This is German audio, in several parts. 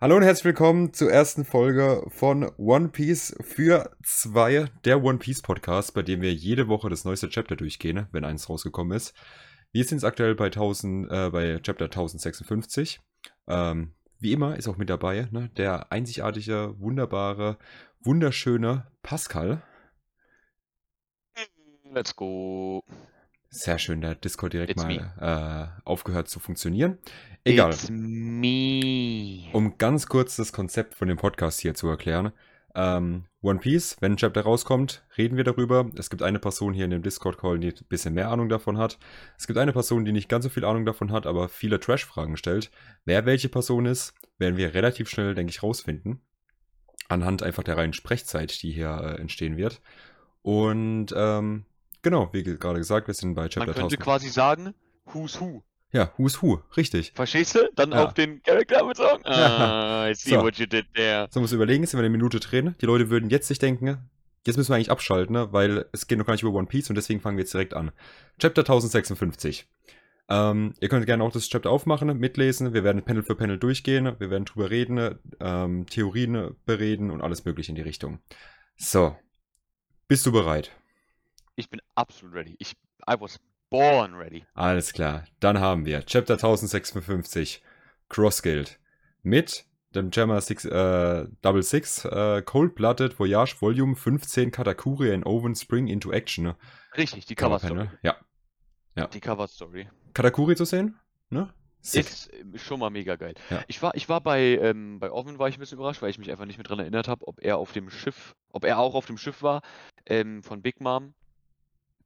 Hallo und herzlich willkommen zur ersten Folge von One Piece für zwei, der One Piece Podcast, bei dem wir jede Woche das neueste Chapter durchgehen, wenn eins rausgekommen ist. Wir sind jetzt aktuell bei, 1000, äh, bei Chapter 1056. Ähm, wie immer ist auch mit dabei ne, der einzigartige, wunderbare, wunderschöne Pascal. Let's go. Sehr schön, der Discord direkt It's mal äh, aufgehört zu funktionieren. Egal. Um ganz kurz das Konzept von dem Podcast hier zu erklären. Ähm, One Piece, wenn ein Chapter rauskommt, reden wir darüber. Es gibt eine Person hier in dem Discord-Call, die ein bisschen mehr Ahnung davon hat. Es gibt eine Person, die nicht ganz so viel Ahnung davon hat, aber viele Trash-Fragen stellt. Wer welche Person ist, werden wir relativ schnell, denke ich, rausfinden. Anhand einfach der reinen Sprechzeit, die hier äh, entstehen wird. Und ähm, genau, wie ge- gerade gesagt, wir sind bei Chapter Man könnte 1000. quasi sagen, who's who. Ja, who's who, richtig. Verstehst du? Dann Ja. auf den Charakter bezogen. Ah, I see So. what you did there. So muss überlegen, jetzt sind wir eine Minute drin. Die Leute würden jetzt sich denken, jetzt müssen wir eigentlich abschalten, ne? weil es geht noch gar nicht über One Piece und deswegen fangen wir jetzt direkt an. Chapter 1056. Ähm, ihr könnt gerne auch das Chapter aufmachen, mitlesen. Wir werden Panel für Panel durchgehen. Wir werden drüber reden, ähm, Theorien bereden und alles mögliche in die Richtung. So. Bist du bereit? Ich bin absolut ready. Ich, I was born ready. Alles klar. Dann haben wir Chapter 1056 Cross Guild mit dem Jammer Six, äh, Double Six äh, Cold-Blooded Voyage Volume 15 Katakuri and Oven Spring into Action. Ne? Richtig, die Cover. Story. Ja. Ja. Die Cover Story. Katakuri zu sehen? Ne? Sick. Ist äh, schon mal mega geil. Ja. Ich war, ich war bei, ähm, bei Oven war ich ein bisschen überrascht, weil ich mich einfach nicht mehr dran erinnert habe, ob er auf dem Schiff, ob er auch auf dem Schiff war, ähm, von Big Mom.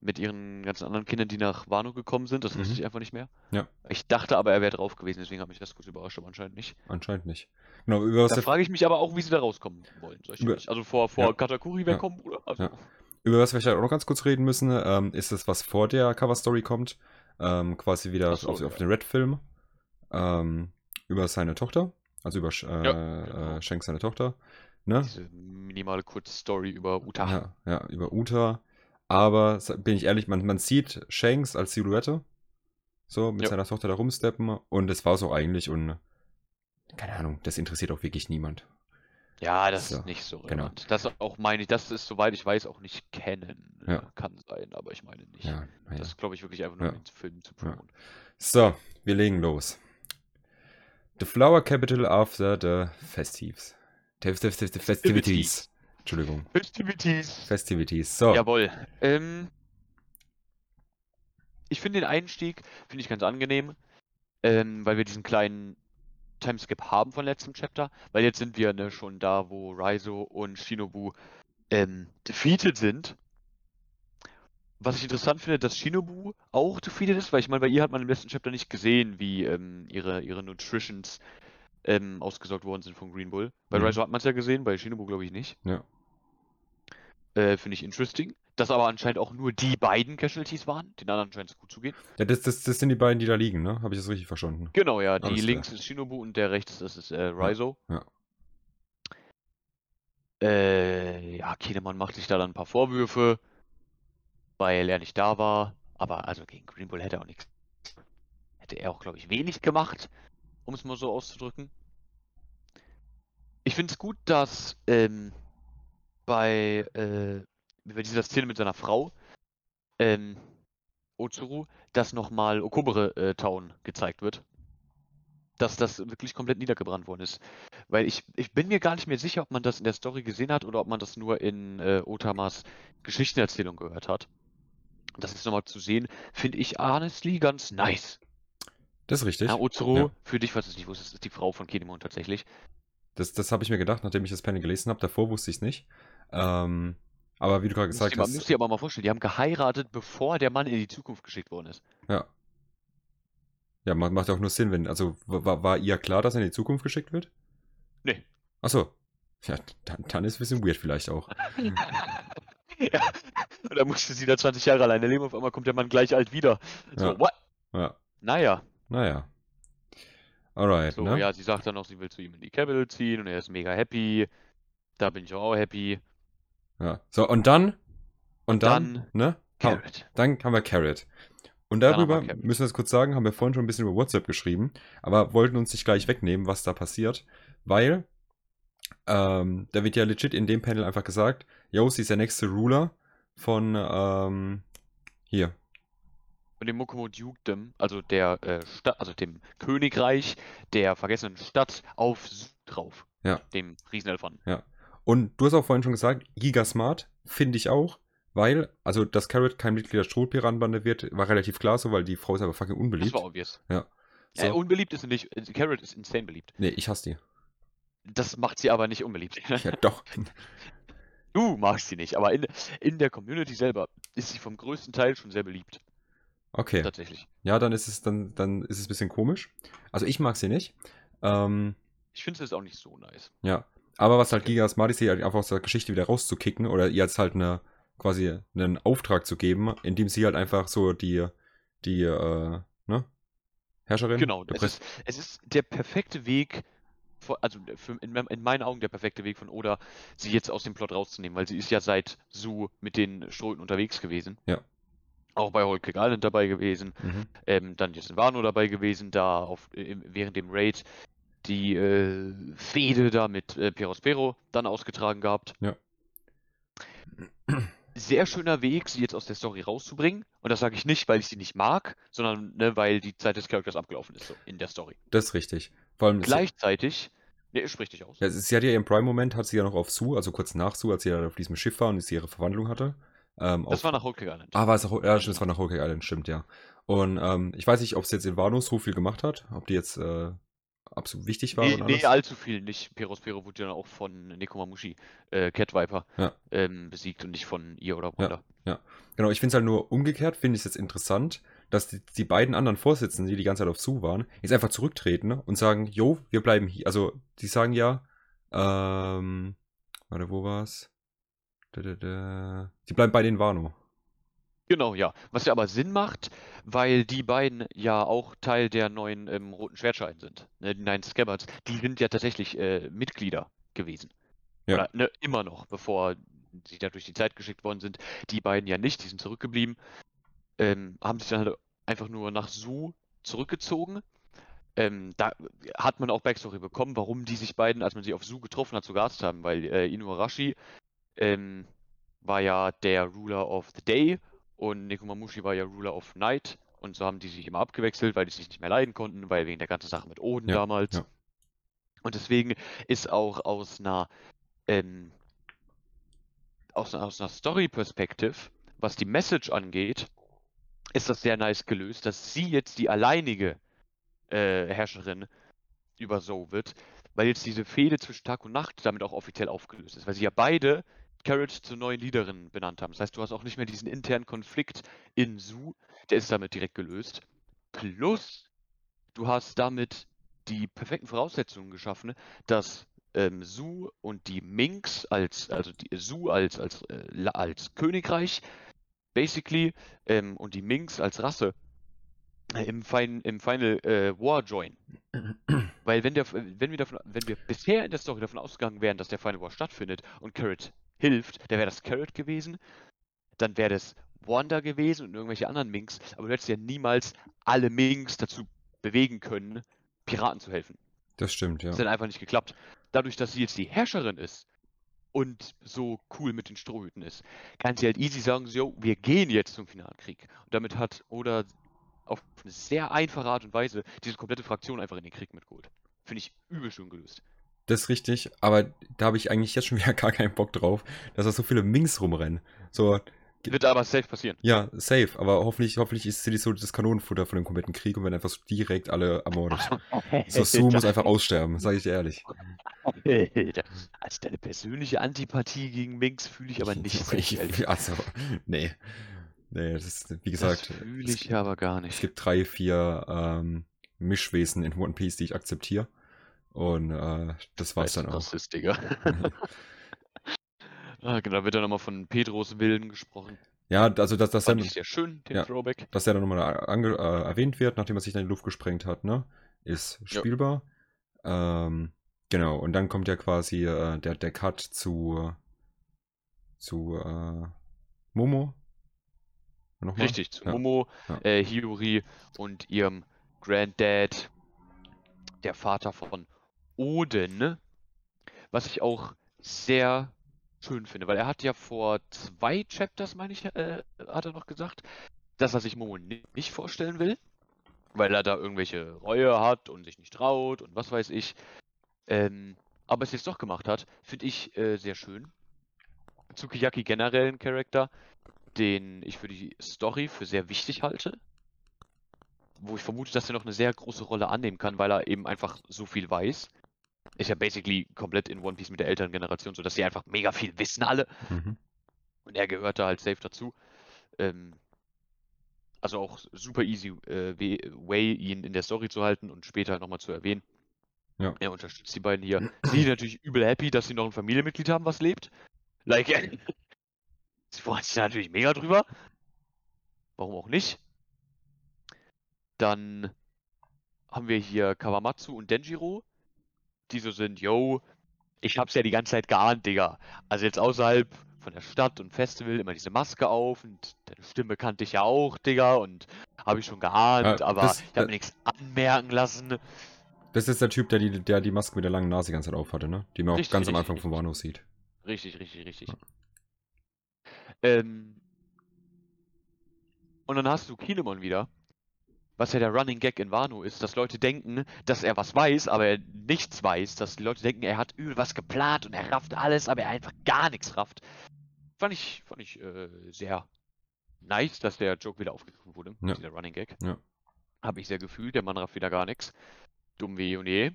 Mit ihren ganzen anderen Kindern, die nach Wano gekommen sind. Das wusste Mhm. ich einfach nicht mehr. Ja. Ich dachte aber, er wäre drauf gewesen, deswegen hat mich das kurz überrascht, aber anscheinend nicht. Anscheinend nicht. Genau, über was, Da frage ich mich aber auch, wie sie da rauskommen wollen. Soll ich Über- also vor, vor Ja. Katakuri Ja. wegkommen, Bruder? Also, Ja. über was wir vielleicht auch noch ganz kurz reden müssen, ähm, ist es, was vor der Cover-Story kommt. Ähm, quasi wieder so, auf, auf den Red-Film. Ähm, über seine Tochter. Also über Sch- äh, genau. äh, Shanks seine Tochter. Ne? Diese minimale Kurzstory über Uta. Ja, ja, über Uta. Aber bin ich ehrlich, man, man sieht Shanks als Silhouette. So, mit Ja. seiner Tochter da rumsteppen. Und das war so eigentlich. Und keine Ahnung, das interessiert auch wirklich niemand. Ja, das So, ist nicht so genau. relevant. Das auch meine ich, das ist, soweit ich weiß, auch nicht kennen. Ja. Kann sein, aber ich meine nicht. Ja, naja. Das glaube ich, wirklich einfach nur Ja. um den Film zu Ja. promoten. So, wir legen los. The Flower Capital after the Festives. The festivities. Entschuldigung. Festivities. Festivities. So. Jawohl. Ähm, ich finde den Einstieg, finde ich ganz angenehm, ähm, weil wir diesen kleinen Timeskip haben von letztem Chapter, weil jetzt sind wir ne, schon da, wo Raizo und Shinobu ähm, defeated sind. Was ich interessant finde, dass Shinobu auch defeated ist, weil ich meine, bei ihr hat man im letzten Chapter nicht gesehen, wie ähm, ihre, ihre Nutritions ähm, ausgesorgt worden sind von Green Bull. Bei Mhm. Raizo hat man es ja gesehen, bei Shinobu glaube ich nicht. Ja. Äh, Finde ich interesting. Dass aber anscheinend auch nur die beiden Casualties waren. Den anderen scheint es gut zu gehen. ja das, das, das sind die beiden, die da liegen, ne? Habe ich das richtig verstanden? Genau, ja. Die Alles klar. links ist Shinobu und der rechts, das ist äh, Raizo. ja. Äh, ja, Kinemann macht sich da dann ein paar Vorwürfe, weil er nicht da war. Aber also gegen Green Bull hätte er auch nichts. Hätte er auch, glaube ich, wenig gemacht, um es mal so auszudrücken. Ich finde es gut, dass ähm, bei, äh, bei dieser Szene mit seiner Frau, ähm, Otsuru, dass nochmal Okobere äh, Town gezeigt wird. Dass das wirklich komplett niedergebrannt worden ist. Weil ich, ich bin mir gar nicht mehr sicher, ob man das in der Story gesehen hat oder ob man das nur in äh, Otamas Geschichtenerzählung gehört hat. Das ist nochmal zu sehen, finde ich honestly ganz nice. Das ist richtig. Ja, Otsuru, Ja. für dich, was es nicht wusstest, ist die Frau von Kinemon tatsächlich. Das, das habe ich mir gedacht, nachdem ich das Panel gelesen habe. Davor wusste ich es nicht. Ähm, aber wie du gerade gesagt ihr, mal- müsst hast. ihr aber mal vorstellen, die haben geheiratet, bevor der Mann in die Zukunft geschickt worden ist. Ja. Ja, macht, auch nur Sinn, wenn. Also war, war ihr klar, dass er in die Zukunft geschickt wird? Nee. Achso. Ja, dann, dann ist es ein bisschen weird vielleicht auch. ja. Und dann musste sie da 20 Jahre alleine leben, auf einmal kommt der Mann gleich alt wieder. So, Ja. what? Ja, Naja. naja. Alright, So, ne? ja, sie sagt dann noch, sie will zu ihm in die Capital ziehen und er ist mega happy. Da bin ich auch happy. Ja. So, und dann, und dann, Dann ne? Carrot. Dann haben wir Carrot. Und darüber Carrot. müssen wir es kurz sagen, haben wir vorhin schon ein bisschen über WhatsApp geschrieben, aber wollten uns nicht gleich wegnehmen, was da passiert, weil ähm, da wird ja legit in dem Panel einfach gesagt, yo, sie ist der nächste Ruler von ähm, hier. Von dem Mokomo Dukedom, also der äh, Stadt, also dem Königreich der vergessenen Stadt auf drauf. Ja. Dem Riesenelefant. Ja. Und du hast auch vorhin schon gesagt, Gigasmart finde ich auch, weil, also, dass Carrot kein Mitglied der Strohpiratenbande wird, war relativ klar so, weil die Frau ist aber fucking unbeliebt. Das war obvious. Ja. Äh, So. unbeliebt ist sie nicht. äh, Carrot ist insane beliebt. Nee, ich hasse die. Das macht sie aber nicht unbeliebt. Ja, doch. Du magst sie nicht, aber in, in der Community selber ist sie vom größten Teil schon sehr beliebt. Okay. Tatsächlich. Ja, dann ist es, dann, dann ist es ein bisschen komisch. Also ich mag sie nicht. Ähm, Ich finde es jetzt auch nicht so nice. ja. Aber was halt Okay. Giga Smart ist, sie halt einfach aus der Geschichte wieder rauszukicken oder ihr jetzt halt eine, quasi einen Auftrag zu geben, indem sie halt einfach so die, die, äh, ne? Herrscherin? Genau, es ist, es ist der perfekte Weg, von, also für, in, meinen Augen der perfekte Weg von Oda, sie jetzt aus dem Plot rauszunehmen, weil sie ist ja seit Su mit den Strohhüten unterwegs gewesen. Ja. Auch bei Cake Island dabei gewesen, Mhm. ähm, dann in Wano dabei gewesen, da auf, im, während dem Raid die äh, Fehde da mit äh, Perospero dann ausgetragen gehabt. Ja. Sehr schöner Weg, sie jetzt aus der Story rauszubringen. Und das sage ich nicht, weil ich sie nicht mag, sondern ne, weil die Zeit des Charakters abgelaufen ist so, in der Story. Das ist richtig. Vor allem, Gleichzeitig, ne, sprich dich aus. Ja, sie sie hat ja ihren Prime-Moment, hat sie ja noch auf Su, also kurz nach Su, als sie ja auf diesem Schiff war und sie ihre Verwandlung hatte. Ähm, Das auf, war nach Cake Island. Ah, war es auch, ja, stimmt, es war nach Cake Island, stimmt, ja. Und ähm, ich weiß nicht, ob es jetzt in Wano so viel gemacht hat, ob die jetzt äh, absolut wichtig war Nee, nee, allzu viel nicht. Perospero wurde ja auch von Nekomamushi, äh, Cat Viper, Ja. ähm, besiegt und nicht von ihr oder Wanda. Genau, ich finde es halt nur umgekehrt, finde ich es jetzt interessant, dass die, die beiden anderen Vorsitzenden, die die ganze Zeit auf Su waren, jetzt einfach zurücktreten und sagen, jo, wir bleiben hier. Also, die sagen ja, ähm, warte, wo war's? Die bleiben bei den Wano. Genau, ja. Was ja aber Sinn macht, weil die beiden ja auch Teil der neuen ähm, Roten Schwertscheiden sind. Ne, die Nine Scabbards, die sind ja tatsächlich äh, Mitglieder gewesen. Ja. Oder ne, immer noch, bevor sie da durch die Zeit geschickt worden sind. Die beiden ja nicht, die sind zurückgeblieben. Ähm, haben sich dann halt einfach nur nach Su zurückgezogen. Ähm, da hat man auch Backstory bekommen, warum die sich beiden, als man sie auf Su getroffen hat, so gehasst haben, weil äh, Inuarashi ähm, war ja der Ruler of the Day und Nekomamushi war ja Ruler of Night und so haben die sich immer abgewechselt, weil die sich nicht mehr leiden konnten, weil wegen der ganzen Sache mit Oden Ja, damals. ja. Und deswegen ist auch aus einer ähm, aus, aus einer Story-Perspective, was die Message angeht, ist das sehr nice gelöst, dass sie jetzt die alleinige äh, Herrscherin über So wird, weil jetzt diese Fehde zwischen Tag und Nacht damit auch offiziell aufgelöst ist, weil sie ja beide Carrot zur neuen Leaderin benannt haben. Das heißt, du hast auch nicht mehr diesen internen Konflikt in Su, der ist damit direkt gelöst. Plus, du hast damit die perfekten Voraussetzungen geschaffen, dass ähm, Su und die Minks als, also die Su als, als, äh, als Königreich, basically, ähm, und die Minks als Rasse äh, im, Fin im Final äh, War join. Weil wenn, der, wenn, wir davon, wenn wir bisher in der Story davon ausgegangen wären, dass der Final War stattfindet und Carrot hilft, dann wäre das Carrot gewesen, dann wäre das Wanda gewesen und irgendwelche anderen Minks, aber du hättest ja niemals alle Minks dazu bewegen können, Piraten zu helfen. Das stimmt, ja. Das hat einfach nicht geklappt. Dadurch, dass sie jetzt die Herrscherin ist und so cool mit den Strohhüten ist, kann sie halt easy sagen, so, wir gehen jetzt zum Finalkrieg. Und damit hat Oda auf eine sehr einfache Art und Weise diese komplette Fraktion einfach in den Krieg mitgeholt. Finde ich übel schön gelöst. Das ist richtig, aber da habe ich eigentlich jetzt schon wieder gar keinen Bock drauf, dass da so viele Minks rumrennen. So, Wird aber safe passieren. ja, safe, aber hoffentlich, hoffentlich ist sie so das Kanonenfutter von dem kompletten Krieg und werden einfach so direkt alle ermordet. So, Su muss einfach aussterben, sage ich dir ehrlich. Als deine persönliche Antipathie gegen Minks fühle ich aber nicht Ich, also, nee. Nee, das ist, wie Das gesagt, fühle es, ich aber gar es nicht. gibt drei, vier ähm, Mischwesen in One Piece, die ich akzeptiere. Und äh, das war's Weißt dann auch. was ist, Digga? ah, genau, da wird dann nochmal von Pedros Willen gesprochen. Ja, also dass das dann, ich sehr schön, den ja. Throwback. dass der dann nochmal ange- äh, erwähnt wird, nachdem er sich dann in die Luft gesprengt hat, ne? Ist Ja. spielbar. Ähm, genau, und dann kommt ja quasi äh, der, der Cut zu, zu äh, Momo. Nochmal? Richtig, zu Ja. Momo, Ja. äh, Hiyori und ihrem Granddad, der Vater von Oden, was ich auch sehr schön finde, weil er hat ja vor zwei Chapters, meine ich, äh, hat er noch gesagt, dass er sich Momo nicht vorstellen will, weil er da irgendwelche Reue hat und sich nicht traut und was weiß ich. Ähm, aber es jetzt doch gemacht hat, finde ich äh, sehr schön. Tsukiyaki generell ein Charakter, den ich für die Story für sehr wichtig halte. Wo ich vermute, dass er noch eine sehr große Rolle annehmen kann, weil er eben einfach so viel weiß. Ist ja basically komplett in One Piece mit der älteren Generation, sodass sie einfach mega viel wissen alle. Mhm. Und er gehört da halt safe dazu. Ähm, also auch super easy äh, way, ihn in der Story zu halten und später nochmal zu erwähnen. Ja. Er unterstützt die beiden hier. Sie sind natürlich übel happy, dass sie noch ein Familienmitglied haben, was lebt. Like, sie freuen sich natürlich mega drüber. Warum auch nicht? Dann haben wir hier Kawamatsu und Denjiro, die so sind, yo, ich hab's ja die ganze Zeit geahnt, Digga. Also jetzt außerhalb von der Stadt und Festival immer diese Maske auf und deine Stimme kannte ich ja auch, Digga, und habe ich schon geahnt, Ja, aber das- ich habe mir nichts anmerken lassen. Das ist der Typ, der die, der die Maske mit der langen Nase die ganze Zeit aufhatte, ne? Die man auch Richtig, ganz am richtig, Anfang von Wano sieht. Richtig, richtig, richtig. Ähm, und dann hast du Kinemon wieder, was ja der Running Gag in Wano ist, dass Leute denken, dass er was weiß, aber er nichts weiß, dass die Leute denken, er hat übel was geplant und er rafft alles, aber er einfach gar nichts rafft. Fand ich, fand ich äh, sehr nice, dass der Joke wieder aufgegriffen wurde, Ja. dieser Running Gag. Ja. Habe ich sehr gefühlt, der Mann rafft wieder gar nichts. Dumm wie und je.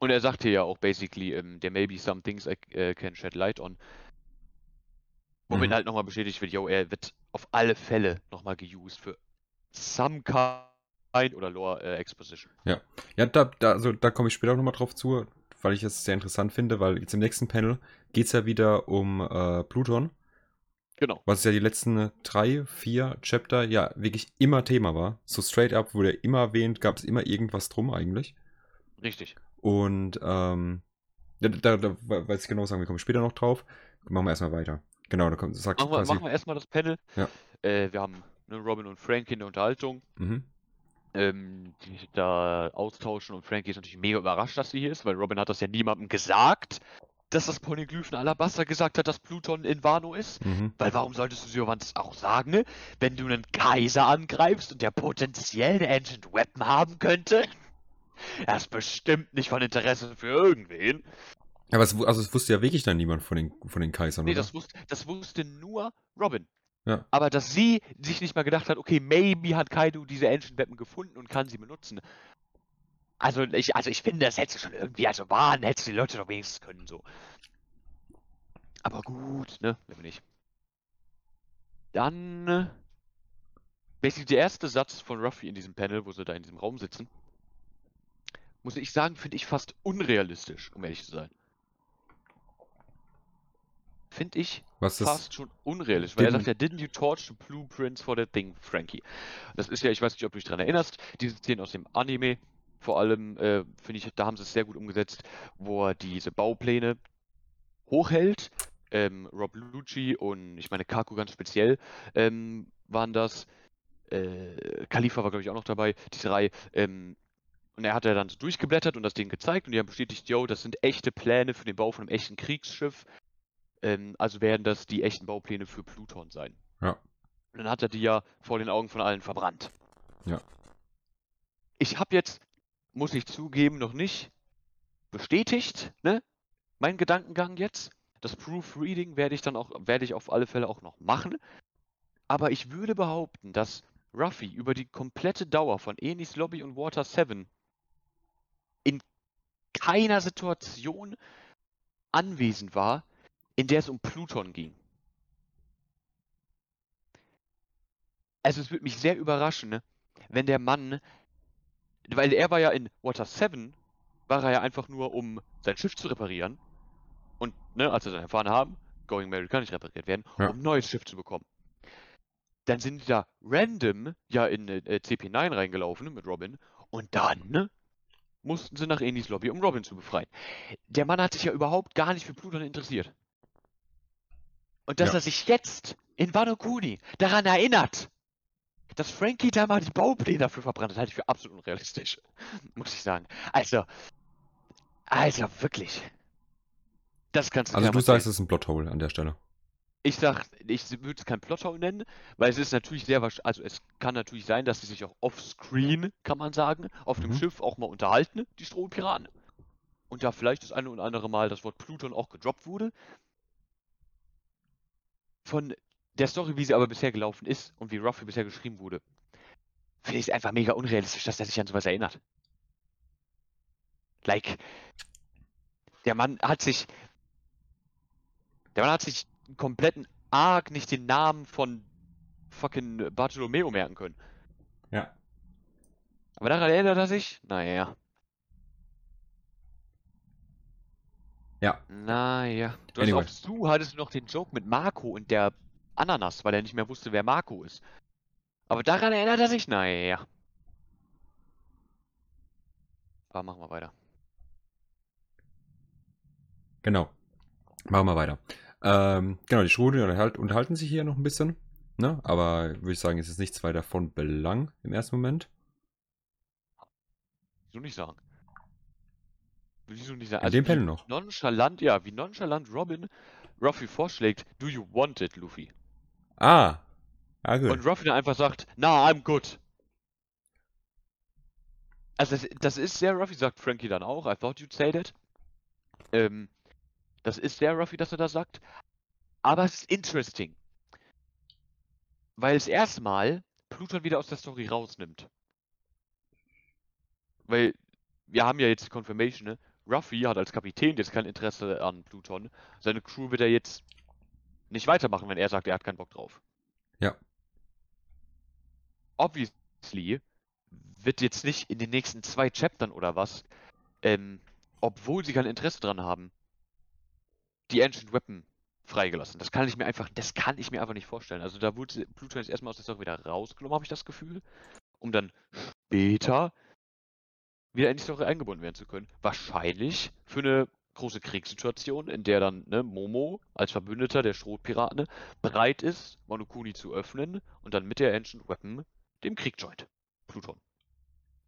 Und er sagte ja auch basically, ähm, there may be some things I äh, can shed light on. Womit Mhm. halt nochmal bestätigt wird, yo, er wird auf alle Fälle nochmal geused für some kind oder Lore äh, Exposition. Ja, da, da, also, da komme ich später auch nochmal drauf zu, weil ich es sehr interessant finde, weil jetzt im nächsten Panel geht es ja wieder um äh, Pluton, Genau. was ja die letzten drei, vier Chapter ja wirklich immer Thema war. So straight up wurde immer erwähnt, gab es immer irgendwas drum eigentlich. Richtig. Und ähm, da, da, da weiß ich genau sagen, wir kommen später noch drauf. Machen wir erstmal weiter. Genau, da kommt, sagt Machen wir, quasi. machen wir erstmal das Panel. Ja. Äh, wir haben ne, Robin und Frank in der Unterhaltung, Mhm. ähm, die sich da austauschen und Frankie ist natürlich mega überrascht, dass sie hier ist, weil Robin hat das ja niemandem gesagt, dass das Poneglyphen Alabaster gesagt hat, dass Pluton in Wano ist. Mhm. Weil warum solltest du sowas auch sagen, ne? wenn du einen Kaiser angreifst und der potenziell eine Ancient Weapon haben könnte? Er ist bestimmt nicht von Interesse für irgendwen. Aber es, also es wusste ja wirklich dann niemand von den, von den Kaisern, Nee, das wusste, das wusste nur Robin. Ja. Aber dass sie sich nicht mal gedacht hat, okay, maybe hat Kaido diese Ancient Weapon gefunden und kann sie benutzen. Also ich, also ich finde, das hätte schon irgendwie, also warnen, hätte die Leute doch wenigstens können, so. Aber gut, ne, wenn wir nicht. Dann, äh, basically der erste Satz von Ruffy in diesem Panel, wo sie da in diesem Raum sitzen, muss ich sagen, finde ich fast unrealistisch, um ehrlich zu sein. Finde ich Was ist fast schon unrealistisch, weil er sagt ja, didn't you torch the blueprints for that thing, Frankie? Das ist ja, ich weiß nicht, ob du dich daran erinnerst, diese Szene aus dem Anime, vor allem, äh, finde ich, da haben sie es sehr gut umgesetzt, wo er diese Baupläne hochhält. Ähm, Rob Lucci und ich meine Kaku ganz speziell ähm, waren das. Äh, Khalifa war, glaube ich, auch noch dabei, diese Reihe. Ähm, und er hat ja dann so durchgeblättert und das Ding gezeigt und die haben bestätigt, yo, das sind echte Pläne für den Bau von einem echten Kriegsschiff. Ähm, also werden das die echten Baupläne für Pluton sein. Ja. Und dann hat er die ja vor den Augen von allen verbrannt. Ja. Ich habe jetzt, muss ich zugeben, noch nicht bestätigt, ne? Mein Gedankengang jetzt. Das Proofreading werde ich dann auch, werde ich auf alle Fälle auch noch machen. Aber ich würde behaupten, dass Ruffy über die komplette Dauer von Enis Lobby und Water 7 in keiner Situation anwesend war, in der es um Pluton ging. Also es würde mich sehr überraschen, ne, wenn der Mann, weil er war ja in Water 7, war er ja einfach nur, um sein Schiff zu reparieren. Und, ne, als wir dann erfahren haben, Going Merry kann nicht repariert werden, Ja. um ein neues Schiff zu bekommen. Dann sind die da random ja in äh, CP9 reingelaufen mit Robin und dann ne, mussten sie nach Enis Lobby, um Robin zu befreien. Der Mann hat sich ja überhaupt gar nicht für Pluton interessiert. Und dass Ja. er sich jetzt in Wano Kuni daran erinnert, dass Frankie da mal die Baupläne dafür verbrannt hat, halte ich für absolut unrealistisch. Muss ich sagen. Also, also wirklich. Das kannst du Also du sagst, erzählen. es ist ein Plothole an der Stelle. Ich sag, ich würde es kein Plothole nennen, weil es ist natürlich sehr wahrscheinlich, also es kann natürlich sein, dass sie sich auch offscreen, kann man sagen, auf dem Mhm. Schiff auch mal unterhalten, die Strohpiraten. Und da vielleicht das eine oder andere Mal das Wort Pluton auch gedroppt wurde. Von der Story, wie sie aber bisher gelaufen ist und wie Ruffy bisher geschrieben wurde, finde ich es einfach mega unrealistisch, dass er sich an sowas erinnert. Like, der Mann hat sich, der Mann hat sich einen kompletten Arc nicht den Namen von fucking Bartolomeo merken können. Ja. Aber daran erinnert er sich? Naja. Ja. Naja. Du hast Anyway. auf Sue hattest du noch den Joke mit Marco und der Ananas, weil er nicht mehr wusste, wer Marco ist. Aber daran erinnert er sich? Naja. Aber machen wir weiter. Genau. Machen wir weiter. Ähm, genau, die Schwulen unterhal unterhalten sich hier noch ein bisschen. Ne? Aber würde ich sagen, es ist nichts weiter von Belang im ersten Moment. So nicht sagen. Will ich so nicht sagen. In dem wie Panel noch. Nonchalant, ja, wie nonchalant Robin Ruffy vorschlägt, do you want it, Luffy? Ah. Ah, gut. Und Ruffy dann einfach sagt, nah, I'm good. Also das, das ist sehr Ruffy, sagt Frankie dann auch. I thought you'd say that. Ähm, das ist sehr Ruffy, dass er das sagt. Aber es ist interesting. Weil es erstmal Pluton wieder aus der Story rausnimmt. Weil wir haben ja jetzt die Confirmation, ne? Ruffy hat als Kapitän jetzt kein Interesse an Pluton. Seine Crew wird er jetzt nicht weitermachen, wenn er sagt, er hat keinen Bock drauf. Ja. Obviously wird jetzt nicht in den nächsten zwei Chaptern oder was, ähm, obwohl sie kein Interesse dran haben, die Ancient Weapon freigelassen. Das kann ich mir einfach, das kann ich mir einfach nicht vorstellen. Also da wurde Pluton jetzt erstmal aus der Story wieder rausgenommen, habe ich das Gefühl, um dann später wieder in die Story eingebunden werden zu können. Wahrscheinlich für eine große Kriegssituation, in der dann ne, Momo als Verbündeter der Schrotpiraten ne, bereit ist, Monokuni zu öffnen und dann mit der Ancient Weapon dem Krieg joint. Pluton.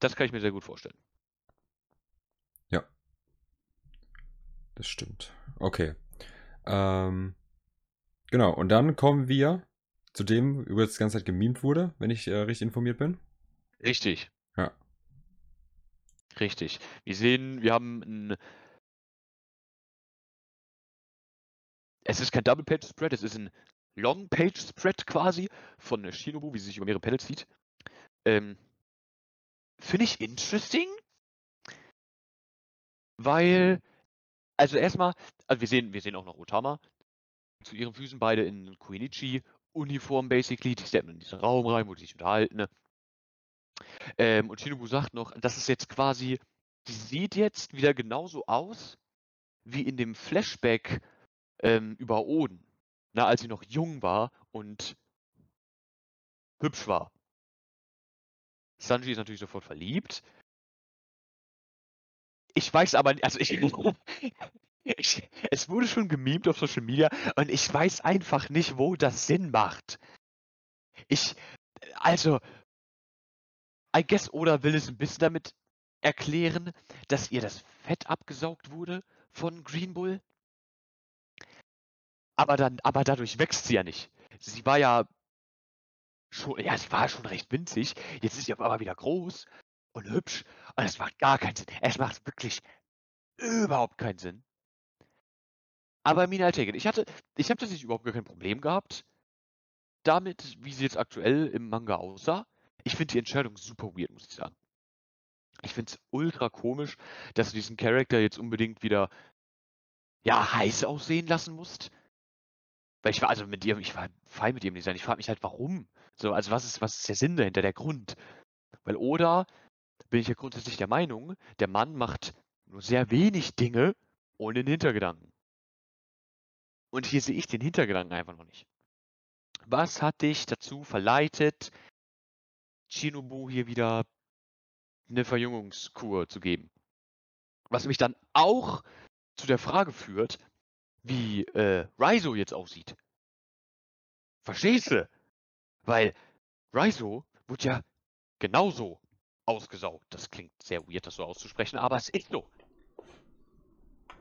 Das kann ich mir sehr gut vorstellen. Das stimmt. Okay. Ähm, genau, und dann kommen wir zu dem, über das die ganze Zeit gemimt wurde, wenn ich äh, richtig informiert bin. Richtig. Ja. Richtig. Wir sehen, wir haben ein. Es ist kein Double Page Spread, es ist ein Long Page Spread quasi von Shinobu, wie sie sich über mehrere Panels zieht. Ähm, Finde ich interesting, weil, also erstmal, also wir sehen, wir sehen auch noch Otama zu ihren Füßen, beide in Koenichi-Uniform basically, die steppen in diesen Raum rein, wo die sich unterhalten. Ne? Ähm, und Shinobu sagt noch, das ist jetzt quasi, die sieht jetzt wieder genauso aus wie in dem Flashback ähm, über Oden, na, als sie noch jung war und hübsch war. Sanji ist natürlich sofort verliebt. Ich weiß aber, also ich, ich, es wurde schon gemimt auf Social Media und ich weiß einfach nicht, wo das Sinn macht. Ich, also, I guess Oda will es ein bisschen damit erklären, dass ihr das Fett abgesaugt wurde von Green Bull. Aber dann, aber dadurch wächst sie ja nicht. Sie war ja schon, ja, sie war schon recht winzig. Jetzt ist sie aber wieder groß und hübsch. Und es macht gar keinen Sinn. Es macht wirklich überhaupt keinen Sinn. Aber Mina Taken, ich hatte, ich habe tatsächlich überhaupt gar kein Problem gehabt damit, wie sie jetzt aktuell im Manga aussah. Ich finde die Entscheidung super weird, muss ich sagen. Ich finde es ultra komisch, dass du diesen Charakter jetzt unbedingt wieder ja heiß aussehen lassen musst. Weil ich war also mit ihr, ich war fein mit ihrem Design. Ich frage mich halt, warum? So, also was ist, was ist der Sinn dahinter, der Grund? Weil Oda bin ich ja grundsätzlich der Meinung, der Mann macht nur sehr wenig Dinge ohne den Hintergedanken. Und hier sehe ich den Hintergedanken einfach noch nicht. Was hat dich dazu verleitet, Shinobu hier wieder eine Verjüngungskur zu geben? Was mich dann auch zu der Frage führt, wie äh, Raizo jetzt aussieht. Verstehst du? Weil Raizo wurde ja genauso ausgesaugt. Das klingt sehr weird, das so auszusprechen, aber es ist so.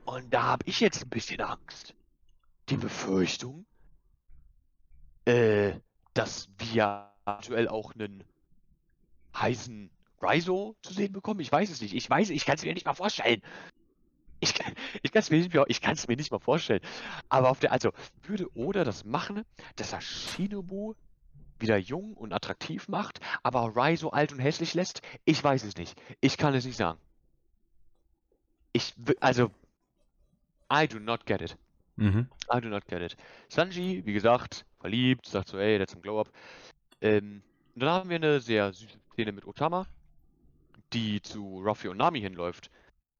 Und da habe ich jetzt ein bisschen Angst. Die Befürchtung, äh, dass wir aktuell auch einen heißen Raizo zu sehen bekommen. Ich weiß es nicht. Ich weiß, ich kann es mir nicht mal vorstellen. Ich, kann- ich kann es mir, mir nicht mal vorstellen. Aber auf der, also würde Oda das machen, dass er Shinobu wieder jung und attraktiv macht, aber Raizo alt und hässlich lässt? Ich weiß es nicht. Ich kann es nicht sagen. Ich, also, I do not get it. Mhm. I do not get it. Sanji, wie gesagt, verliebt, sagt so, ey, that's some glow up. Ähm, dann haben wir eine sehr süße Szene mit Otama, die zu Ruffy und Nami hinläuft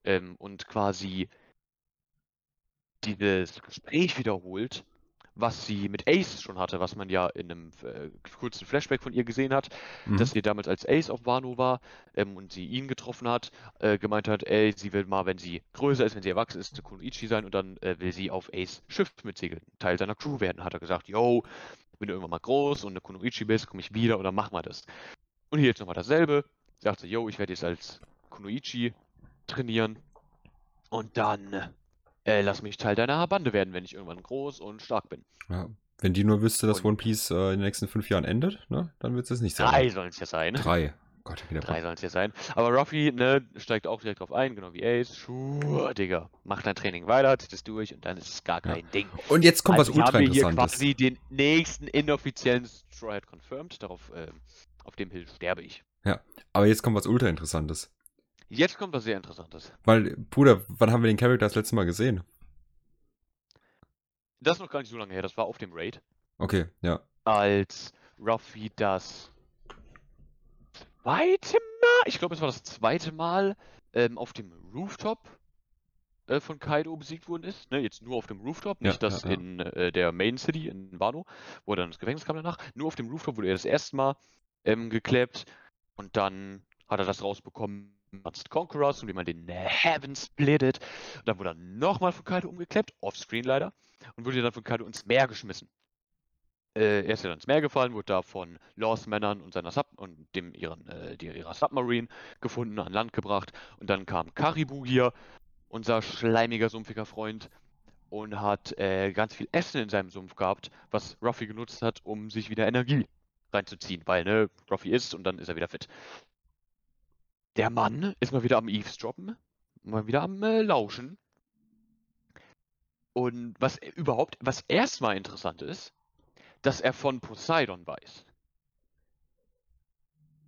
ähm, und quasi dieses Gespräch wiederholt, was sie mit Ace schon hatte, was man ja in einem äh, kurzen Flashback von ihr gesehen hat, Mhm. dass sie damals als Ace auf Wano war ähm, und sie ihn getroffen hat, äh, gemeint hat, ey, sie will mal, wenn sie größer ist, wenn sie erwachsen ist, zu Kunoichi sein und dann äh, will sie auf Ace Schiff mitsegeln, Teil seiner Crew werden. Hat er gesagt, yo, wenn du irgendwann mal groß und eine Kunoichi bist, komme ich wieder dann machen wir das. Und hier jetzt nochmal dasselbe. Sagt sie, yo, ich werde jetzt als Kunoichi trainieren und dann äh, lass mich Teil deiner Bande werden, wenn ich irgendwann groß und stark bin. Ja. Wenn die nur wüsste, dass Und- One Piece äh, in den nächsten fünf Jahren endet, ne, dann wird es nicht sein. Drei sollen es ja sein. Drei. Gott, wieder Drei sollen es ja sein. Aber Ruffy, ne, steigt auch direkt drauf ein, genau wie Ace. Schuh, Digga. Mach dein Training weiter, zieht es durch und dann ist es gar Ja. kein Ding. Und jetzt kommt also was ultra haben wir hier interessantes. quasi den nächsten inoffiziellen Straw Hat confirmed. Darauf, ähm, auf dem Hill sterbe ich. Aber jetzt kommt was ultra interessantes. Jetzt kommt was sehr Interessantes. Weil, Bruder, wann haben wir den Charakter das letzte Mal gesehen? Das ist noch gar nicht so lange her, das war auf dem Raid, Okay, ja. als Ruffy das zweite Mal, ich glaube, es war das zweite Mal, ähm, auf dem Rooftop äh, von Kaido besiegt worden ist. Ne, jetzt nur auf dem Rooftop, Ja, nicht das ja, ja. in äh, der Main City in Wano, wo er dann ins Gefängnis kam danach. Nur auf dem Rooftop wurde er das erste Mal ähm, geklebt und dann hat er das rausbekommen, Advanced Conquerors und wie man den Heaven splittet. Und dann wurde er nochmal von Kaido umgeklebt, offscreen leider, und wurde dann von Kaido ins Meer geschmissen. Äh, er ist ja dann ins Meer gefallen, wurde da von Lost-Männern und seiner Sub und dem ihren, äh, die, ihrer Submarine gefunden, an Land gebracht. Und dann kam Karibu hier, unser schleimiger, sumpfiger Freund, und hat äh, ganz viel Essen in seinem Sumpf gehabt, was Ruffy genutzt hat, um sich wieder Energie reinzuziehen, weil, ne, Ruffy isst und dann ist er wieder fit. Der Mann ist mal wieder am Eavesdroppen, mal wieder am äh, Lauschen. Und was überhaupt, was erstmal interessant ist, dass er von Poseidon weiß.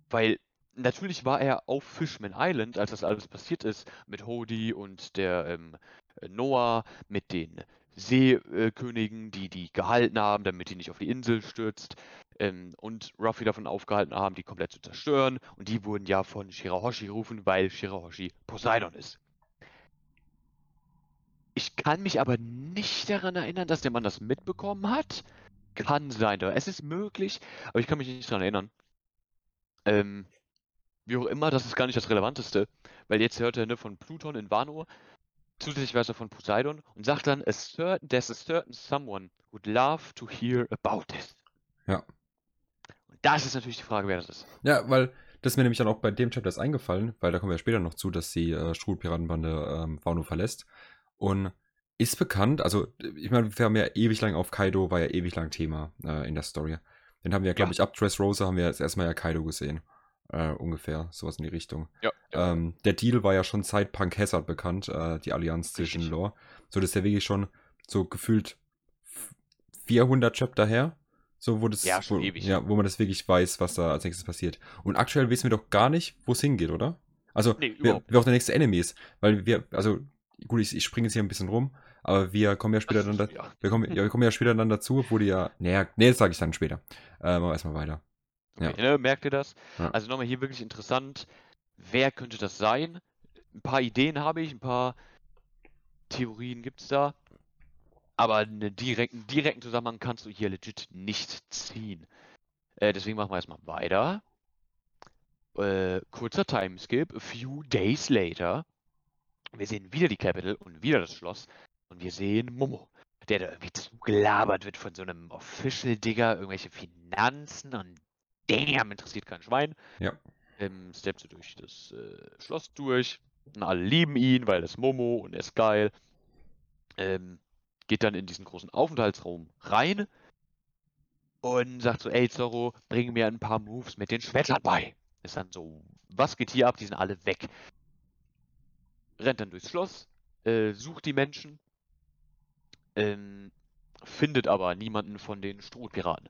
Weil natürlich war er auf Fishman Island, als das alles passiert ist, mit Hody und der ähm, äh, Noah, mit den Seekönigen, die die gehalten haben, damit die nicht auf die Insel stürzt, ähm, und Ruffy davon aufgehalten haben, die komplett zu zerstören. Und die wurden ja von Shirahoshi gerufen, weil Shirahoshi Poseidon ist. Ich kann mich aber nicht daran erinnern, dass der Mann das mitbekommen hat. Kann sein, es ist möglich, aber ich kann mich nicht daran erinnern. Ähm, wie auch immer, das ist gar nicht das Relevanteste, weil jetzt hört er ne, von Pluton in Wano, zusätzlich weiß er von Poseidon und sagt dann, a certain, there's a certain someone would love to hear about this. Ja. Das ist natürlich die Frage, wer das ist. Ja, weil das ist mir nämlich dann auch bei dem Chapter erst eingefallen, weil da kommen wir später noch zu, dass die äh, Strudelpiratenbande ähm, Wano verlässt. Und ist bekannt, also ich meine, wir haben ja ewig lang auf Kaido, war ja ewig lang Thema äh, in der Story. Den haben wir, glaube Ja. ich, ab Dressrosa haben wir jetzt erstmal ja Kaido gesehen. Äh, ungefähr, sowas in die Richtung. Ja. Ähm, der Deal war ja schon seit Punk Hazard bekannt, äh, die Allianz zwischen. Law. So, das ist ja wirklich schon so gefühlt f- 400 Chapter her. So, wo das, Ja, schon wo, ewig. Ja, wo man das wirklich weiß, was da als nächstes passiert. Und aktuell wissen wir doch gar nicht, wo es hingeht, oder? Also, Nee, wer, wer auch der nächste Enemy ist. Weil wir, also, gut, ich, ich springe jetzt hier ein bisschen rum, aber wir kommen ja später dann, da, ja. wir kommen, ja, wir kommen ja später dann dazu, wo die ja, naja, nee, das sage ich dann später. Äh, machen wir erstmal weiter. Ja. Okay, ne, merkt ihr das? Ja. Also nochmal hier wirklich interessant. Wer könnte das sein? Ein paar Ideen habe ich, ein paar Theorien gibt es da. Aber einen direkten, direkten Zusammenhang kannst du hier legit nicht ziehen. Äh, deswegen machen wir erstmal weiter. Äh, kurzer Timeskip. A few days later. Wir sehen wieder die Capital und wieder das Schloss. Und wir sehen Momo, der da irgendwie zugelabert wird von so einem Official-Digger, irgendwelche Finanzen und damn, interessiert kein Schwein. Ja. Ähm, steppt so durch das äh, Schloss durch. Und alle lieben ihn, weil er ist Momo und er ist geil. Ähm, geht dann in diesen großen Aufenthaltsraum rein und sagt so, ey Zorro, bring mir ein paar Moves mit den Schwertern bei. Ist dann so, was geht hier ab? Die sind alle weg. Rennt dann durchs Schloss, äh, sucht die Menschen, ähm, findet aber niemanden von den Strohpiraten.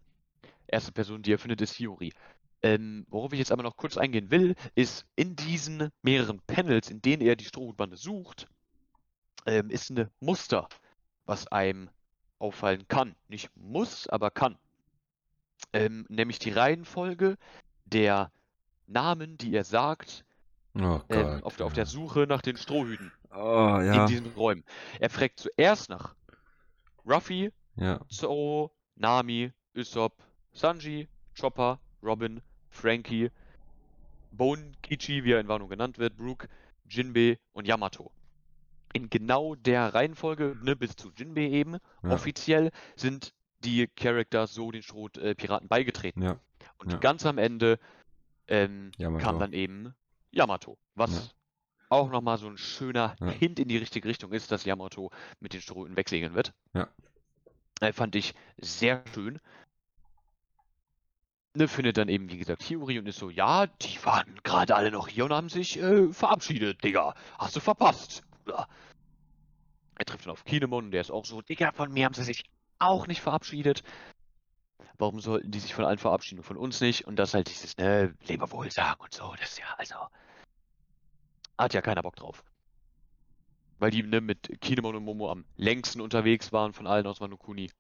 Erste Person, die er findet, ist Hiyori. Ähm, worauf ich jetzt aber noch kurz eingehen will, ist in diesen mehreren Panels, in denen er die Strohhutbande sucht, ähm, ist ein Muster, was einem auffallen kann. Nicht muss, aber kann. Ähm, nämlich die Reihenfolge der Namen, die er sagt, Oh ähm, Gott. auf, der, auf der Suche nach den Strohhüten Oh, in ja. diesen Räumen. Er fragt zuerst nach Ruffy, Ja. Zoro, Nami, Usopp, Sanji, Chopper, Robin, Frankie, Bone Kichi, wie er in Warnung genannt wird, Brook, Jinbei und Yamato. In genau der Reihenfolge, ne, bis zu Jinbei eben, Ja. offiziell sind die Charakter so den Schrot-Piraten beigetreten. Ja. Und ja. ganz am Ende ähm, kam dann eben Yamato, was Ja. auch nochmal so ein schöner Ja. Hint in die richtige Richtung ist, dass Yamato mit den Strohhüten wegsegeln wird. Ja. Äh, fand ich sehr schön. Ne, findet dann eben, wie gesagt, Hiyori und ist so, ja, die waren gerade alle noch hier und haben sich äh, verabschiedet, Digga. Hast du verpasst, Bruder. Er trifft dann auf Kinemon und der ist auch so, Digga, von mir haben sie sich auch nicht verabschiedet. Warum sollten die sich von allen verabschieden und von uns nicht? Und das halt dieses, ne, Leberwohl sagen und so, das ist ja, also, hat ja keiner Bock drauf. Weil die ne, mit Kinemon und Momo am längsten unterwegs waren von allen aus Wano Kuni.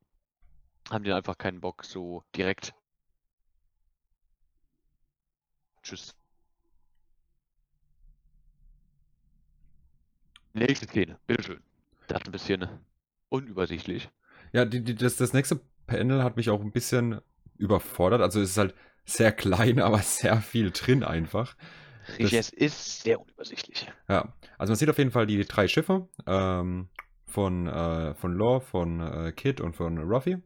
Haben die einfach keinen Bock, so direkt. Tschüss. Nächste Szene, bitteschön. Das ist ein bisschen unübersichtlich. Ja, die, die, das, das nächste Panel hat mich auch ein bisschen überfordert. Also es ist halt sehr klein, aber sehr viel drin einfach. Richtig, es ist sehr unübersichtlich. Ja, also man sieht auf jeden Fall die drei Schiffe ähm, von, äh, von Law, von äh, Kid und von Ruffy.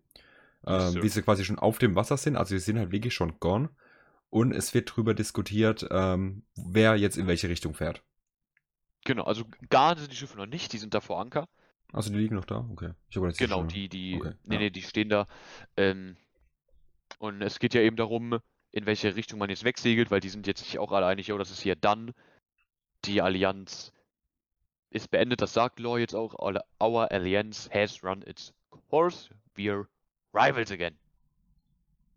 Ähm, Sir. wie sie quasi schon auf dem Wasser sind. Also sie sind halt wirklich schon gone. Und es wird drüber diskutiert, ähm, wer jetzt in welche Richtung fährt. Genau, also gar sind die Schiffe noch nicht, die sind da vor Anker. Also die liegen noch da? Okay. Genau, die, die, okay, nee, ja. nee, die stehen da. Ähm, und es geht ja eben darum, in welche Richtung man jetzt wegsegelt, weil die sind jetzt sich auch alle einig, oh, das ist hier dann. Die Allianz ist beendet, das sagt Law jetzt auch. Our alliance has run its course. We're rivals again.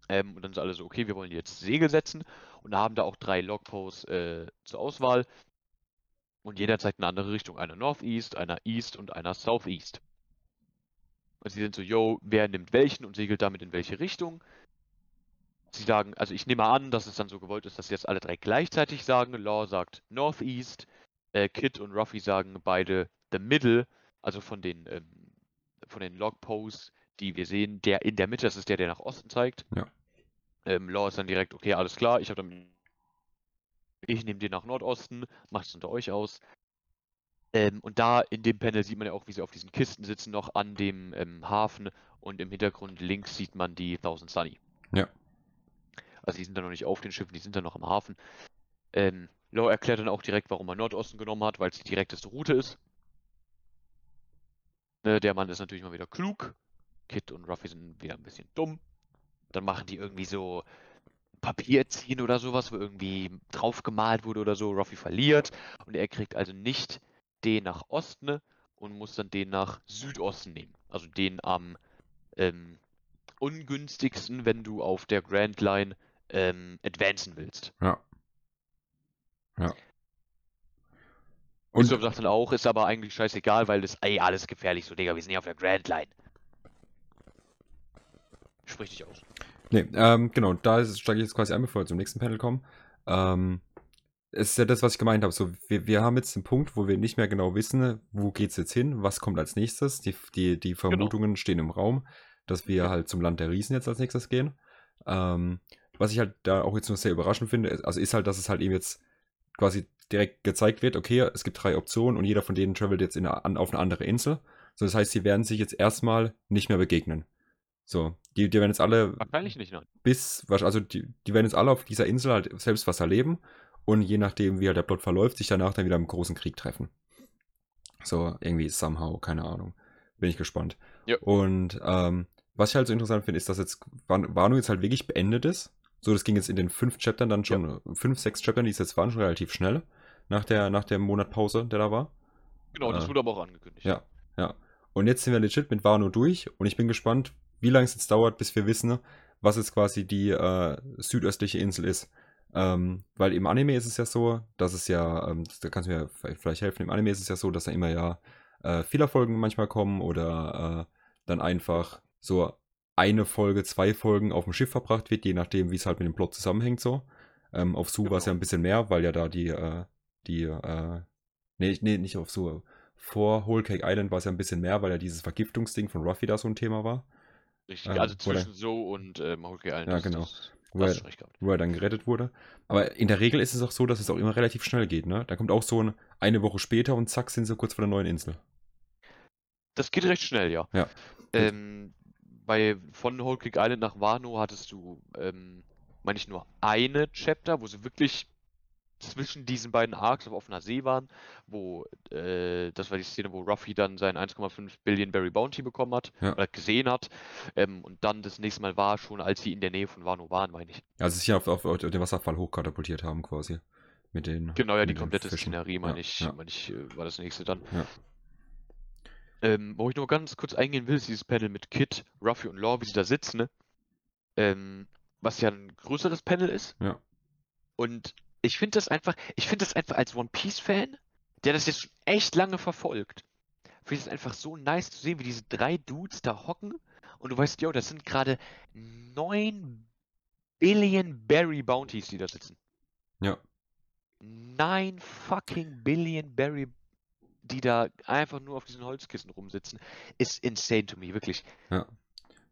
Ähm, und dann sind alle so, okay, wir wollen jetzt Segel setzen und haben da auch drei Logposts äh, zur Auswahl. Und jeder zeigt eine andere Richtung. Einer Northeast, einer East und einer Southeast. Und sie sind so, yo, wer nimmt welchen und segelt damit in welche Richtung? Sie sagen, also ich nehme an, dass es dann so gewollt ist, dass jetzt alle drei gleichzeitig sagen. Law sagt Northeast, äh, Kid und Ruffy sagen beide The Middle, also von den, ähm, von den Logposts, die wir sehen, der in der Mitte, das ist der, der nach Osten zeigt. Ja. Ähm, Law ist dann direkt, okay, alles klar, ich habe dann, ich nehme den nach Nordosten, macht es unter euch aus. Ähm, und da in dem Panel sieht man ja auch, wie sie auf diesen Kisten sitzen, noch an dem ähm, Hafen und im Hintergrund links sieht man die Thousand Sunny. Ja. Also die sind da noch nicht auf den Schiffen, die sind da noch am Hafen. Ähm, Law erklärt dann auch direkt, warum er Nordosten genommen hat, weil es die direkteste Route ist. Ne, der Mann ist natürlich mal wieder klug. Kid und Ruffy sind wieder ein bisschen dumm. Dann machen die irgendwie so Papier ziehen oder sowas, wo irgendwie drauf gemalt wurde oder so. Ruffy verliert und er kriegt also nicht den nach Osten und muss dann den nach Südosten nehmen. Also den am ähm, ungünstigsten, wenn du auf der Grand Line ähm, advancen willst. Ja. Ja. Und Usopp sagt dann auch, ist aber eigentlich scheißegal, weil das, ey, alles gefährlich, so, Digga, wir sind ja auf der Grand Line. Sprich dich aus. Nee, ähm, genau, da steige ich jetzt quasi ein, bevor wir zum nächsten Panel kommen. Ähm, es ist ja das, was ich gemeint habe. So, wir, wir haben jetzt den Punkt, wo wir nicht mehr genau wissen, wo geht's jetzt hin, was kommt als nächstes. Die, die, die Vermutungen stehen im Raum, dass wir halt zum Land der Riesen jetzt als nächstes gehen. Ähm, was ich halt da auch jetzt noch sehr überraschend finde, ist- also ist halt, dass es halt eben jetzt quasi direkt gezeigt wird, okay, es gibt drei Optionen und jeder von denen travelt jetzt in eine, auf eine andere Insel. So, das heißt, sie werden sich jetzt erstmal nicht mehr begegnen. So, Die, die werden jetzt alle Wahrscheinlich nicht, nein. bis, also die, die werden jetzt alle auf dieser Insel halt selbst was erleben und je nachdem, wie halt der Plot verläuft, sich danach dann wieder im großen Krieg treffen. So, irgendwie somehow, keine Ahnung. Bin ich gespannt. Ja. Und ähm, was ich halt so interessant finde, ist, dass jetzt Wan- Wano jetzt halt wirklich beendet ist. So, das ging jetzt in den fünf Chaptern dann schon, fünf, sechs Chaptern, die es jetzt waren, schon relativ schnell. Nach der, nach der Monatpause, der da war. Genau, das Äh, wurde aber auch angekündigt. Ja, ja. Und jetzt sind wir legit mit Wano durch und ich bin gespannt, wie lange es jetzt dauert, bis wir wissen, was jetzt quasi die äh, südöstliche Insel ist. Ähm, weil im Anime ist es ja so, dass es ja, ähm, da kannst du mir vielleicht helfen, im Anime ist es ja so, dass da immer ja äh, Fehlerfolgen manchmal kommen oder äh, dann einfach so eine Folge, zwei Folgen auf dem Schiff verbracht wird, je nachdem, wie es halt mit dem Plot zusammenhängt so. Ähm, auf Su war es ja Genau. ein bisschen mehr, weil ja da die, äh, die, äh, nee, nee, nicht auf Su, vor Whole Cake Island war es ja ein bisschen mehr, weil ja dieses Vergiftungsding von Ruffy da so ein Thema war, Richtig. Ähm, also zwischen so und ähm, Hawkeye Island. Ja, genau. Das, Wo er- wo er dann gerettet wurde. Aber in der Regel ist es auch so, dass es auch immer relativ schnell geht, ne? Da kommt auch so ein, eine Woche später und zack sind sie kurz vor der neuen Insel. Das geht recht schnell, ja. Ja. Ähm, bei, von Whole Cake Island nach Wano hattest du, ähm, meine ich, nur eine Chapter, wo sie wirklich zwischen diesen beiden Arcs auf offener See waren, wo, äh, das war die Szene, wo Ruffy dann sein 1,5 Billion Berry Bounty bekommen hat, Ja. oder gesehen hat, ähm, und dann das nächste Mal war schon, als sie in der Nähe von Wano waren, meine ich. Also sich auf, auf, auf den Wasserfall hochkatapultiert haben quasi. Mit den. Genau, ja, die komplette Fischen. Szenerie, meine Ja, ich, ja. meine ich, äh, war das nächste dann. Ja. Ähm, wo ich nur ganz kurz eingehen will, ist dieses Panel mit Kid, Ruffy und Law, wie sie da sitzen, ne? Ähm, was ja ein größeres Panel ist. Ja. Und ich finde das einfach, ich finde das einfach als One Piece-Fan, der das jetzt schon echt lange verfolgt, finde ich es einfach so nice zu sehen, wie diese drei Dudes da hocken und du weißt, yo, das sind gerade 9 Billion Berry Bounties, die da sitzen. Ja. 9 fucking Billion Berry, die da einfach nur auf diesen Holzkissen rumsitzen, ist insane to me, wirklich. Ja.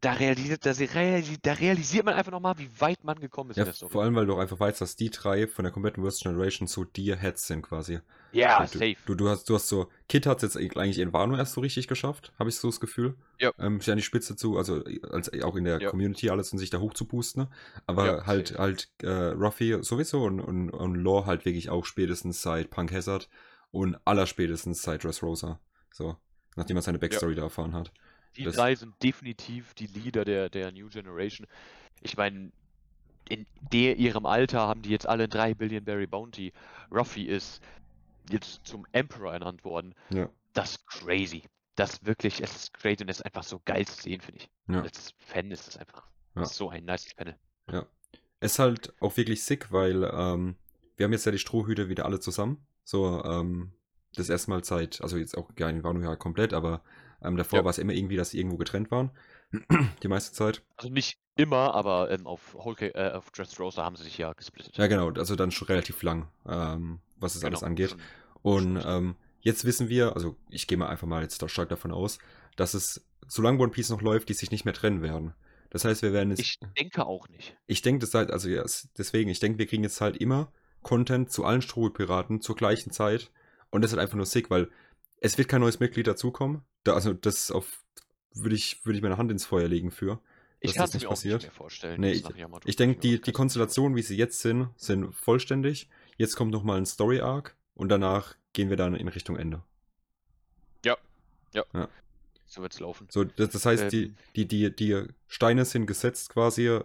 Da realisiert, da, da realisiert man einfach nochmal, wie weit man gekommen ist Ja, in der Story. vor allem, weil du auch einfach weißt, dass die drei von der kompletten Worst Generation so dir Heads sind quasi. ja, du, safe. Du, du, hast, du hast so, Kid hat es jetzt eigentlich in Wano erst so richtig geschafft, habe ich so das Gefühl. Ja. Ähm, sich an die Spitze zu, also als auch in der Ja. Community alles und sich da hoch zu boosten. Ne? Aber Ja, halt, safe. halt äh, Ruffy sowieso und, und, und Law halt wirklich auch spätestens seit Punk Hazard und allerspätestens seit Dressrosa. So, nachdem er seine Backstory da erfahren hat. Die das- drei sind definitiv die Leader der, der New Generation. Ich meine, in der ihrem Alter haben die jetzt alle 3 Billion Berry Bounty. Ruffy ist jetzt zum Emperor ernannt worden. Ja. Das ist crazy. Das ist wirklich, es ist crazy und es ist einfach so geil zu sehen, finde ich. Ja. Als Fan ist das einfach Ja. so ein nice Panel. ist halt auch wirklich sick, weil ähm, wir haben jetzt ja die Strohhüte wieder alle zusammen. So, ähm, das erste Mal seit, also jetzt auch gar nicht Wano ja komplett, aber ähm, davor Ja. war es immer irgendwie, dass sie irgendwo getrennt waren. die meiste Zeit. Also nicht immer, aber ähm, auf, Whole äh, auf Dressrosa haben sie sich ja gesplittet. Ja, genau, also dann schon relativ lang, ähm, was es alles Genau, angeht. schon- Und schon- ähm, jetzt wissen wir, also ich gehe mal einfach mal jetzt stark davon aus, dass es, solange One Piece noch läuft, die sich nicht mehr trennen werden. Das heißt, wir werden jetzt. Ich denke auch nicht. Ich denke, das halt, also ja, es- deswegen, ich denke, wir kriegen jetzt halt immer Content zu allen Strohpiraten zur gleichen Zeit. Und das ist halt einfach nur sick, weil es wird kein neues Mitglied dazukommen. Da, also das auf würde ich, würde ich meine Hand ins Feuer legen für. Ich kann es nicht mir passiert. auch nicht mehr vorstellen. Nee, ich, ich denke, die, die Konstellationen, wie sie jetzt sind, sind vollständig. Jetzt kommt nochmal ein Story-Arc und danach gehen wir dann in Richtung Ende. So wird's laufen. So, das, das heißt, die, Ähm. die, die, die Steine sind gesetzt quasi,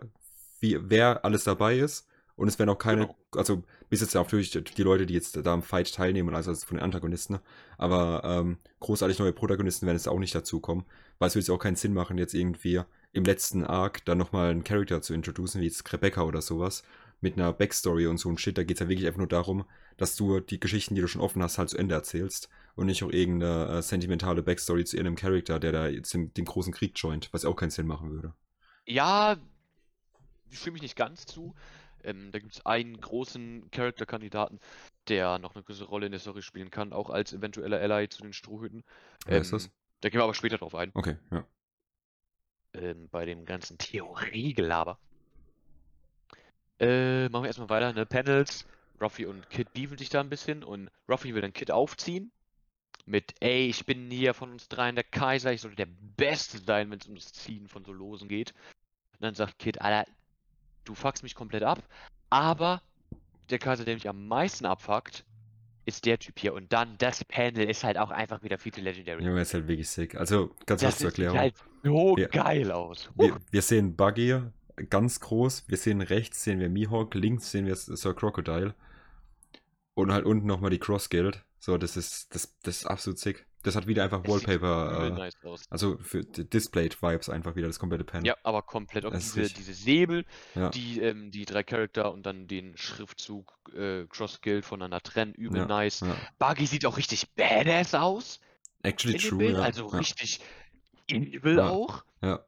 wie, wer alles dabei ist. Und es werden auch keine, Genau. also bis jetzt ja natürlich die Leute, die jetzt da am Fight teilnehmen, also von den Antagonisten, ne? aber ähm, großartig neue Protagonisten werden jetzt auch nicht dazukommen, weil es würde jetzt auch keinen Sinn machen, jetzt irgendwie im letzten Arc dann nochmal einen Charakter zu introducen, wie jetzt Rebecca oder sowas, mit einer Backstory und so ein Shit. Da geht es ja wirklich einfach nur darum, dass du die Geschichten, die du schon offen hast, halt zu Ende erzählst und nicht auch irgendeine äh, sentimentale Backstory zu irgendeinem Charakter, der da jetzt den, den großen Krieg joint, was ja auch keinen Sinn machen würde. Ja, stimme ich nicht ganz zu. Ähm, da gibt es einen großen Charakterkandidaten, der noch eine größere Rolle in der Story spielen kann, auch als eventueller Ally zu den Strohhüten. Wer ist das? Da gehen wir aber später drauf ein, Okay, ja. ähm, bei dem ganzen Theoriegelaber. Äh, machen wir erstmal weiter, ne? Panels. Ruffy und Kid beefen sich da ein bisschen und Ruffy will dann Kid aufziehen. Mit, ey, ich bin hier von uns dreien der Kaiser, ich sollte der Beste sein, wenn es um das Ziehen von so Losen geht. Und dann sagt Kid, Alter, du fuckst mich komplett ab, aber der Charakter, der mich am meisten abfuckt, ist der Typ hier. Und dann das Panel ist halt auch einfach wieder viel zu legendary. Junge, ist halt wirklich sick. Also, ganz kurz das zur sieht Erklärung. halt so Wir- geil aus. Wir, wir sehen Buggy ganz groß. Wir sehen rechts sehen wir Mihawk, links sehen wir Sir Crocodile. Und halt unten nochmal die Cross Guild. So, das ist, das, das ist absolut sick. Das hat wieder einfach Wallpaper. Äh, nice also für die Displayed Vibes einfach wieder, das komplette Panel. Ja, aber komplett auch diese, richtig- diese Säbel, Ja. die ähm, die drei Charakter und dann den Schriftzug äh, Cross Guild voneinander trennen, übel Ja, nice. ja. Buggy sieht auch richtig badass aus Actually true, ja. also richtig evil auch. ja.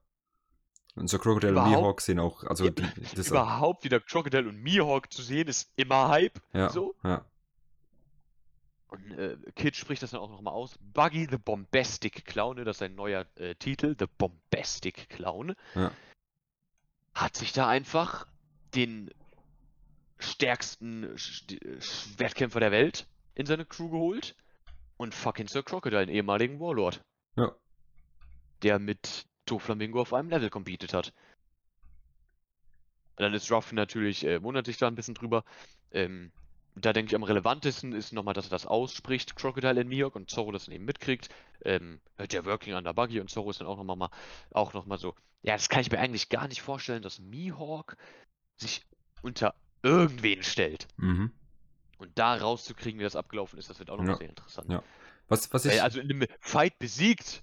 Und Sir Crocodile und Überhaupt- Mihawk sehen auch, also die, das Überhaupt wieder Crocodile und Mihawk zu sehen, ist immer Hype. ja, So. ja, Und äh, Kid spricht das dann auch nochmal aus. Buggy the Bombastic Clown, ne, das ist sein neuer äh, Titel, The Bombastic Clown, ja, hat sich da einfach den stärksten äh, Schwertkämpfer der Welt in seine Crew geholt und fucking Sir Crocodile, einen ehemaligen Warlord, ja. der mit Doflamingo auf einem Level competed hat. Dann ist Ruff natürlich, äh, wundert sich da ein bisschen drüber. Ähm, da denke ich, am relevantesten ist nochmal, dass er das ausspricht, Crocodile in Mihawk und Zorro das dann eben mitkriegt. Ähm, der Working Under Buggy und Zorro ist dann auch nochmal mal, auch noch mal so. Ja, das kann ich mir eigentlich gar nicht vorstellen, dass Mihawk sich unter irgendwen stellt. Mhm. Und da rauszukriegen, wie das abgelaufen ist, das wird auch nochmal Ja, sehr interessant. ja. Was, was ich. Also in einem Fight besiegt,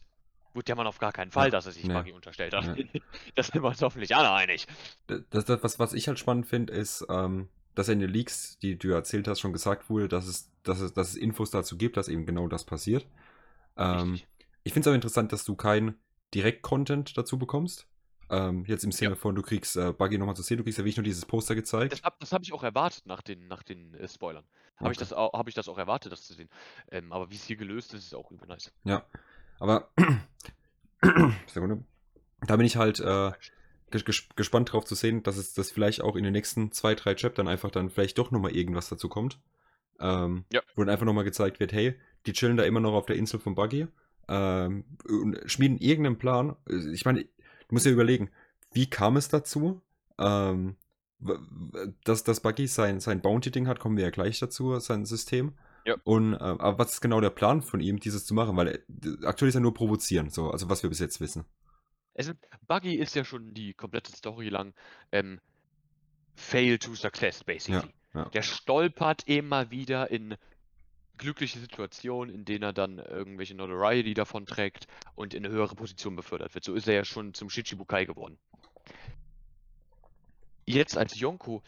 wurde der Mann auf gar keinen Fall, Ja, dass er sich nee. Buggy unterstellt hat. Ja. da sind wir uns hoffentlich alle einig. Das, das, was, was ich halt spannend finde, ist, ähm, dass in den Leaks, die du erzählt hast, schon gesagt wurde, dass es, dass es, dass es Infos dazu gibt, dass eben genau das passiert. Ähm, ich finde es aber interessant, dass du kein Direkt-Content dazu bekommst. Ähm, jetzt im Sinne von, du kriegst äh, Buggy nochmal zu sehen, du kriegst ja wirklich nur dieses Poster gezeigt. Das habe das hab ich auch erwartet nach den, nach den äh, Spoilern. Habe ich, Okay. das au- hab ich das auch erwartet, das zu sehen. Ähm, aber wie es hier gelöst ist, ist auch übel nice. Ja, aber Sekunde. Da bin ich halt äh, ges ges gespannt drauf zu sehen, dass es das vielleicht auch in den nächsten zwei, drei Chaptern einfach dann vielleicht doch nochmal irgendwas dazu kommt. Ähm, Ja. Wo dann einfach nochmal gezeigt wird, hey, die chillen da immer noch auf der Insel von Buggy ähm, und schmieden irgendeinen Plan. Ich meine, du musst dir überlegen, wie kam es dazu? Ähm, dass, dass Buggy sein, sein Bounty-Ding hat, kommen wir ja gleich dazu, sein System. Ja. Und äh, aber was ist genau der Plan von ihm, dieses zu machen? Weil äh, aktuell ist er nur provozieren, so, also was wir bis jetzt wissen. Also, Buggy ist ja schon die komplette Story lang ähm, Fail to Success, basically. ja. Der stolpert immer wieder in glückliche Situationen, in denen er dann irgendwelche Notoriety davon trägt und in eine höhere Position befördert wird. So ist er ja schon zum Shichibukai geworden. Jetzt als Yonko,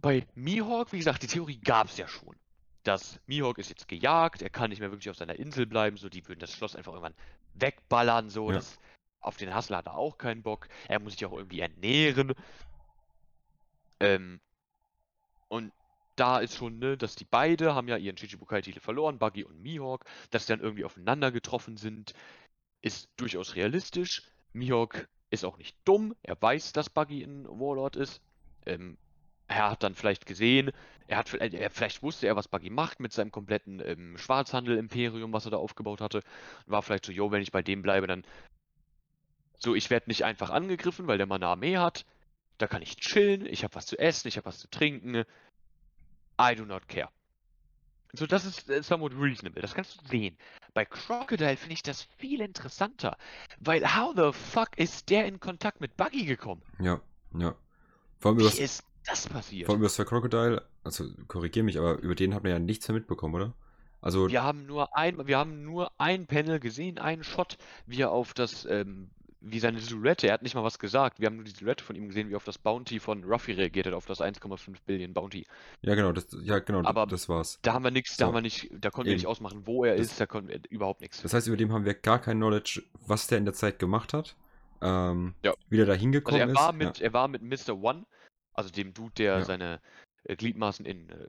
bei Mihawk, wie gesagt, die Theorie gab es ja schon. Dass Mihawk ist jetzt gejagt, er kann nicht mehr wirklich auf seiner Insel bleiben, so die würden das Schloss einfach irgendwann wegballern, so. Ja. Das, auf den Hustle hat er auch keinen Bock. Er muss sich auch irgendwie ernähren. Ähm, und da ist schon, ne, dass die beide haben ja ihren Chichibukai-Titel verloren, Buggy und Mihawk, dass die dann irgendwie aufeinander getroffen sind, ist durchaus realistisch. Mihawk ist auch nicht dumm, er weiß, dass Buggy ein Warlord ist. Ähm, er hat dann vielleicht gesehen, er hat vielleicht, er, vielleicht wusste er, was Buggy macht mit seinem kompletten ähm, Schwarzhandel-Imperium, was er da aufgebaut hatte. War vielleicht so, yo, wenn ich bei dem bleibe, dann so, ich werde nicht einfach angegriffen, weil der Mann eine Armee hat. Da kann ich chillen, ich habe was zu essen, ich habe was zu trinken. I do not care. So, das ist äh, somewhat reasonable. Das kannst du sehen. Bei Crocodile finde ich das viel interessanter. Weil, how the fuck ist der in Kontakt mit Buggy gekommen? Ja, ja. Vor allem Wie ist das passiert? vor allem über Sir Crocodile, also korrigier mich, aber über den hat man ja nichts mehr mitbekommen, oder? Also, Wir haben nur ein, wir haben nur ein Panel gesehen, einen Shot, wie er auf das, ähm, wie seine Silhouette, er hat nicht mal was gesagt. Wir haben nur die Silhouette von ihm gesehen, wie er auf das Bounty von Ruffy reagiert hat, auf das 1,5 Billion Bounty. ja genau, das, ja genau, Aber- das war's. Da haben wir nichts, So. da haben wir nicht, da konnten wir nicht ausmachen, wo er Das- ist, da konnten wir überhaupt nichts. Das heißt, über dem haben wir gar kein Knowledge, was der in der Zeit gemacht hat. Ähm, Ja. Wie der da Also hingekommen er war ist. mit, er war mit Mr. One, also dem Dude, der Ja. seine äh, Gliedmaßen in äh,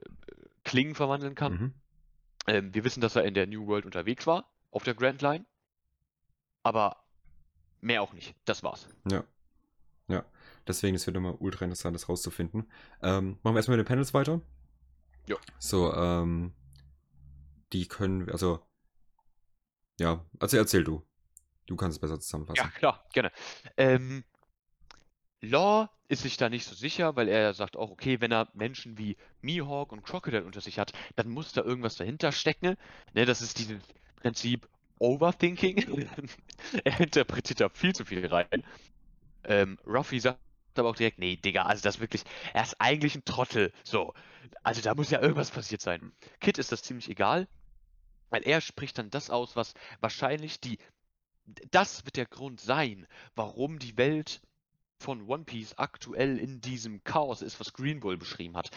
Klingen verwandeln ja. kann. Mhm. Ähm, wir wissen, dass er in der New World unterwegs war, auf der Grand Line. Aber mehr auch nicht. Das war's. Ja. Ja. Deswegen ist wieder mal ultra interessant, das rauszufinden. Ähm, machen wir erstmal mit den Panels weiter. Ja. So, ähm, die können, wir- also, ja, also erzähl du. Du kannst es besser zusammenfassen. Ja, klar, gerne. Ähm, Law ist sich da nicht so sicher, weil er sagt auch, okay, wenn er Menschen wie Mihawk und Crocodile unter sich hat, dann muss da irgendwas dahinter stecken. Ne, das ist dieses Prinzip Overthinking. er interpretiert da viel zu viel rein. Ähm, Ruffy sagt aber auch direkt, nee, Digga, also das wirklich, er ist eigentlich ein Trottel. So, also da muss ja irgendwas passiert sein. Kid ist das ziemlich egal, weil er spricht dann das aus, was wahrscheinlich die, das wird der Grund sein, warum die Welt von One Piece aktuell in diesem Chaos ist, was Green Bull beschrieben hat.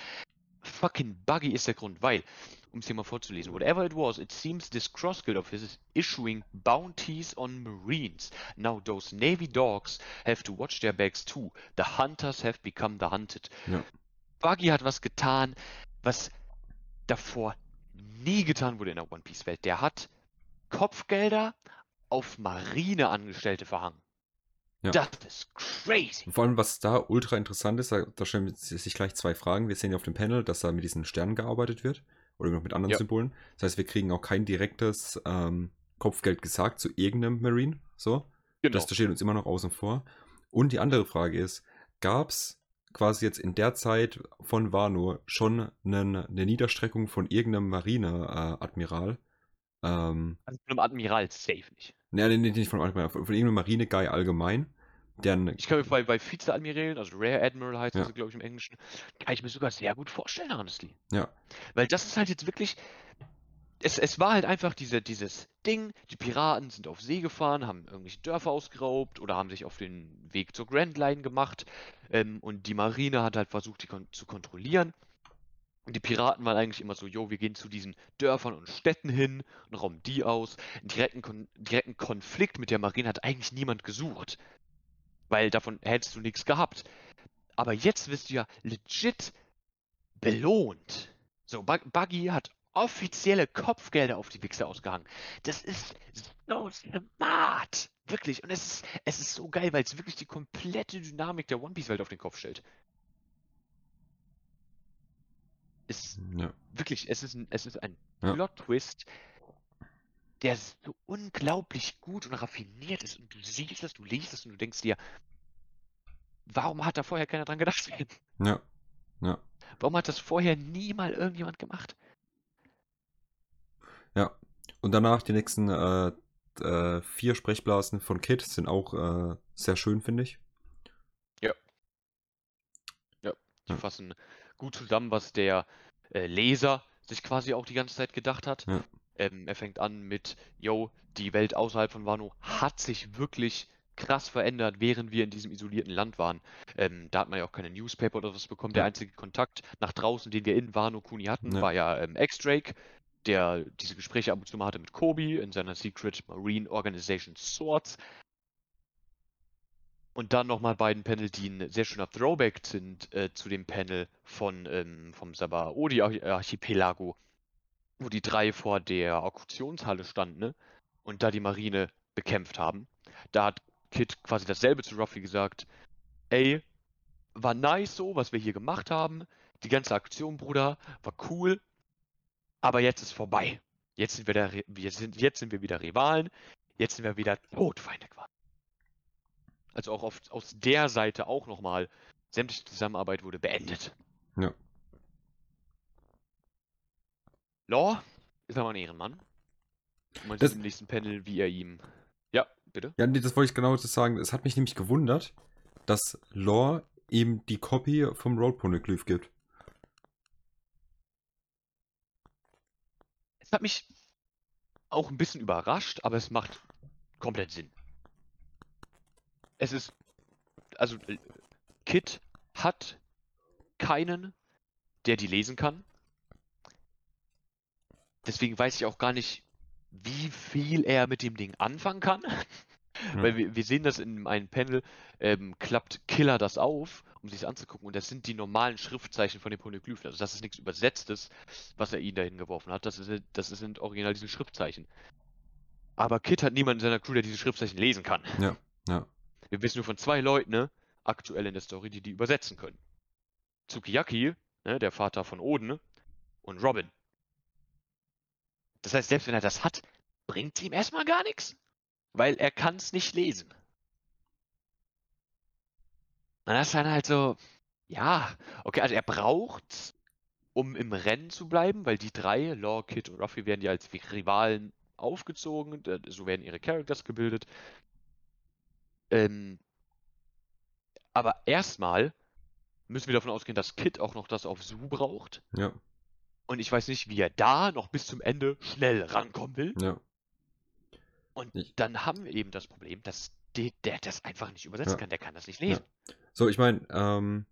Fucking Buggy ist der Grund, weil, um es hier mal vorzulesen, whatever it was, it seems this cross guild of his is issuing bounties on marines. Now those navy dogs have to watch their backs too. The hunters have become the hunted. Ja. Buggy hat was getan, was davor nie getan wurde in der One Piece Welt. Der hat Kopfgelder auf Marineangestellte verhangen. Ja. Das ist crazy. Vor allem, was da ultra interessant ist, da, da stellen sich gleich zwei Fragen. Wir sehen ja auf dem Panel, dass da mit diesen Sternen gearbeitet wird oder noch mit anderen Ja. Symbolen. Das heißt, wir kriegen auch kein direktes ähm, Kopfgeld gesagt zu irgendeinem Marine. So. Genau. Das, steht uns immer noch außen vor. Und die andere Frage ist, gab es quasi jetzt in der Zeit von Wano schon einen, eine Niederstreckung von irgendeinem Marine-Admiral? ähm, also von einem Admiral safe nicht. ne, nee, nee, nicht von, Admiral, von, von irgendeinem Marine-Guy allgemein, der ein, Ich kann mir bei, bei Vize-Admirälen, also Rare Admiral heißt Ja. das, glaube ich, im Englischen, kann ich mir sogar sehr gut vorstellen, honestly. ja, Weil das ist halt jetzt wirklich. Es, es war halt einfach diese, dieses Ding, die Piraten sind auf See gefahren, haben irgendwelche Dörfer ausgeraubt oder haben sich auf den Weg zur Grand Line gemacht ähm, und die Marine hat halt versucht, die kon zu kontrollieren. Und die Piraten waren eigentlich immer so, jo, wir gehen zu diesen Dörfern und Städten hin und rauben die aus. Einen direkten, Kon direkten Konflikt mit der Marine hat eigentlich niemand gesucht. Weil davon hättest du nichts gehabt. Aber jetzt wirst du ja legit belohnt. So, Bug Buggy hat offizielle Kopfgelder auf die Wichser ausgehangen. Das ist so smart. Wirklich. Und es ist, es ist so geil, weil es wirklich die komplette Dynamik der One Piece-Welt auf den Kopf stellt. Es, ja. wirklich, es ist ein, es ist ein Ja. Plot-Twist, der so unglaublich gut und raffiniert ist. Und du siehst es, du liest es und du denkst dir, warum hat da vorher keiner dran gedacht? Ja. Ja. Warum hat das vorher nie mal irgendjemand gemacht? Ja. Und danach die nächsten äh, äh, vier Sprechblasen von Kit sind auch äh, sehr schön, finde ich. Die Ja. fassen gut zusammen, was der äh, Leser sich quasi auch die ganze Zeit gedacht hat. Ja. Ähm, er fängt an mit, yo, die Welt außerhalb von Wano hat sich wirklich krass verändert, während wir in diesem isolierten Land waren. Ähm, da hat man ja auch keine Newspaper oder was bekommen. Der einzige Kontakt nach draußen, den wir in Wano Kuni hatten, Ja. war ja ähm, X-Drake, der diese Gespräche ab und zu mal hatte mit Kobe in seiner Secret Marine Organization Swords. Und dann nochmal beiden Panel, die ein sehr schöner Throwback sind äh, zu dem Panel von ähm, vom Sabaody-Archipelago, wo die drei vor der Auktionshalle standen ne? und da die Marine bekämpft haben. Da hat Kid quasi dasselbe zu Ruffy gesagt. Ey, war nice so, was wir hier gemacht haben. Die ganze Aktion, Bruder, war cool. Aber jetzt ist vorbei. Jetzt sind wir, der, wir sind, jetzt sind wir wieder Rivalen. Jetzt sind wir wieder Todfeinde quasi. Also auch auf, aus der Seite auch nochmal. Sämtliche Zusammenarbeit wurde beendet. Ja. Law ist aber ein Ehrenmann. Und man Das- sieht im nächsten Panel, wie er ihm. Ja, bitte. Ja, nee, das wollte ich genau das sagen. Es hat mich nämlich gewundert, dass Lore ihm die Copy vom Road Poneglyph gibt. Es hat mich auch ein bisschen überrascht, aber es macht komplett Sinn. Es ist. Also, äh, Kit hat keinen, der die lesen kann. Deswegen weiß ich auch gar nicht, wie viel er mit dem Ding anfangen kann. Weil wir, wir sehen das in einem Panel, ähm, klappt Killer das auf, um sich anzugucken. Und das sind die normalen Schriftzeichen von den Poneglyphen. Also das ist nichts Übersetztes, was er ihnen dahin geworfen hat. Das, ist, das sind original diese Schriftzeichen. Aber Kit hat niemanden in seiner Crew, der diese Schriftzeichen lesen kann. Ja, ja. Wir wissen nur von zwei Leuten, ne, aktuell in der Story, die die übersetzen können. Tsukiyaki, ne, der Vater von Oden, und Robin. Das heißt, selbst wenn er das hat, bringt ihm erstmal gar nichts. Weil er kann es nicht lesen. Und das ist dann halt so, ja, okay, also er braucht, um im Rennen zu bleiben, weil die drei, Law, Kid und Ruffy, werden ja als Rivalen aufgezogen, so werden ihre Characters gebildet. Ähm, aber erstmal müssen wir davon ausgehen, dass Kid auch noch das auf Su braucht. Ja. Und ich weiß nicht, wie er da noch bis zum Ende schnell rankommen will. Ja. Und Ich- dann haben wir eben das Problem, dass der, der das einfach nicht übersetzen Ja. kann. Der kann das nicht lesen. So, ich meine, ähm,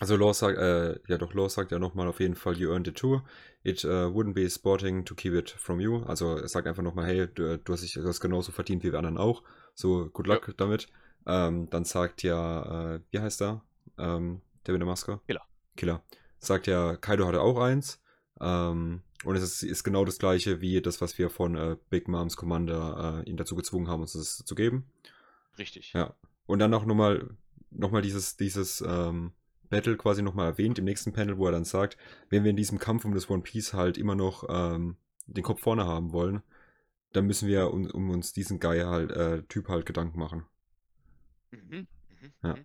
also Law sagt, äh, ja doch, Law sagt ja nochmal auf jeden Fall, you earned it too. It uh, wouldn't be sporting to keep it from you. Also er sagt einfach nochmal, hey, du, du hast dich das genauso verdient wie wir anderen auch. So, good luck damit. Ähm, dann sagt ja, äh, wie heißt er? Ähm, der mit der Maske? Killer. Killer. Sagt ja, Kaido hatte auch eins. Ähm, und es ist, ist genau das gleiche wie das, was wir von äh, Big Moms Commander äh, ihn dazu gezwungen haben, uns das zu geben. Richtig. Ja. Und dann auch nochmal noch mal dieses, dieses ähm, Battle quasi nochmal erwähnt im nächsten Panel, wo er dann sagt, wenn wir in diesem Kampf um das One Piece halt immer noch ähm, den Kopf vorne haben wollen, dann müssen wir um, um uns diesen Guy halt, äh, Typ halt Gedanken machen. Mhm. Mhm. Ja. mhm.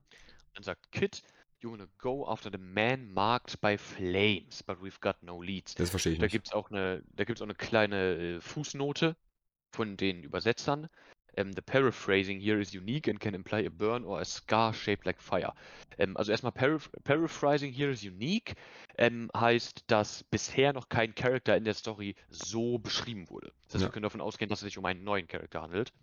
Dann sagt Kid, you wanna go after the man marked by flames, but we've got no leads. Das verstehe ich Da nicht. gibt es auch eine, da gibt's auch eine kleine äh, Fußnote von den Übersetzern. Ähm, the paraphrasing here is unique and can imply a burn or a scar shaped like fire. Ähm, also erstmal paraph paraphrasing here is unique ähm, heißt, dass bisher noch kein Charakter in der Story so beschrieben wurde. Das heißt, Ja. wir können davon ausgehen, dass es sich um einen neuen Charakter handelt.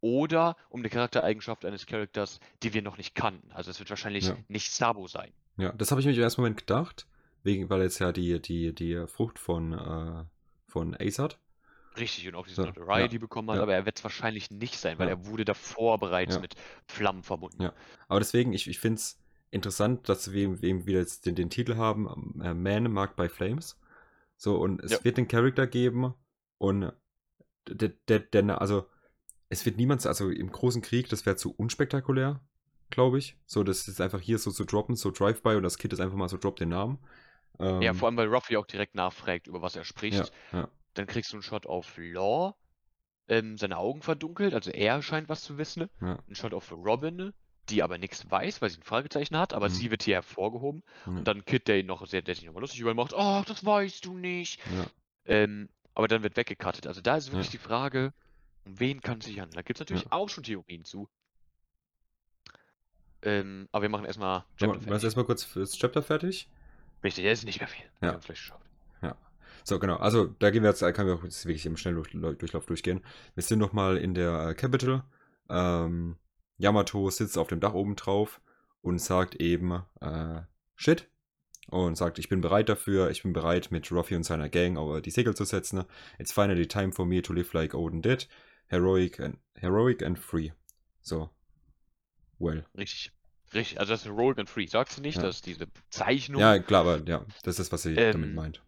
Oder um eine Charaktereigenschaft eines Charakters, die wir noch nicht kannten. Also es wird wahrscheinlich Ja. nicht Sabo sein. Ja, das habe ich mir im ersten Moment gedacht, wegen, weil jetzt ja die, die, die Frucht von, äh, von Ace hat. Richtig, und auch diese So, Notoriety ja, bekommen hat, ja. aber er wird es wahrscheinlich nicht sein, weil er wurde davor bereits mit Flammen verbunden. Ja. Aber deswegen, ich, ich finde es interessant, dass wir eben wieder jetzt den, den Titel haben, äh, Man Marked by Flames. So, und es wird den Charakter geben und der, der, der, also es wird niemand, also im großen Krieg, das wäre zu unspektakulär, glaube ich. So, das ist einfach hier so zu droppen, so Drive-By und das Kid ist einfach mal so, droppt den Namen. Ähm, Ja, vor allem, weil Ruffy auch direkt nachfragt, über was er spricht. ja, ja, Dann kriegst du einen Shot auf Law, ähm, seine Augen verdunkelt, also er scheint was zu wissen. ja, Ein Shot auf Robin, die aber nichts weiß, weil sie ein Fragezeichen hat, aber Mhm. sie wird hier hervorgehoben. ja, Und dann Kid, der ihn noch sehr, der sich nochmal lustig über ihn macht, oh, das weißt du nicht. Ähm, aber dann wird weggekattet. Also da ist wirklich die Frage, um wen kann es sich handeln? Da gibt es natürlich Ja. auch schon Theorien zu. Ähm, aber wir machen erstmal Chapter machst fertig. erstmal kurz fürs Chapter fertig. Richtig, der ist nicht mehr viel. Ja. vielleicht geschafft. So, genau. Also, da gehen wir jetzt, da können wir auch jetzt wirklich im Schnelldurchlauf durchgehen. Wir sind nochmal in der äh, Capital. Ähm, Yamato sitzt auf dem Dach oben drauf und sagt eben, äh, Shit. Und sagt, ich bin bereit dafür, ich bin bereit mit Ruffy und seiner Gang die Segel zu setzen. It's finally time for me to live like Odin did. Heroic and, heroic and free. So. Well. Richtig. Richtig. Also das ist Roll and Free. Sagst du nicht, Ja. dass diese Zeichnung. Ja, klar, aber ja, das ist, was sie Ähm, damit meint.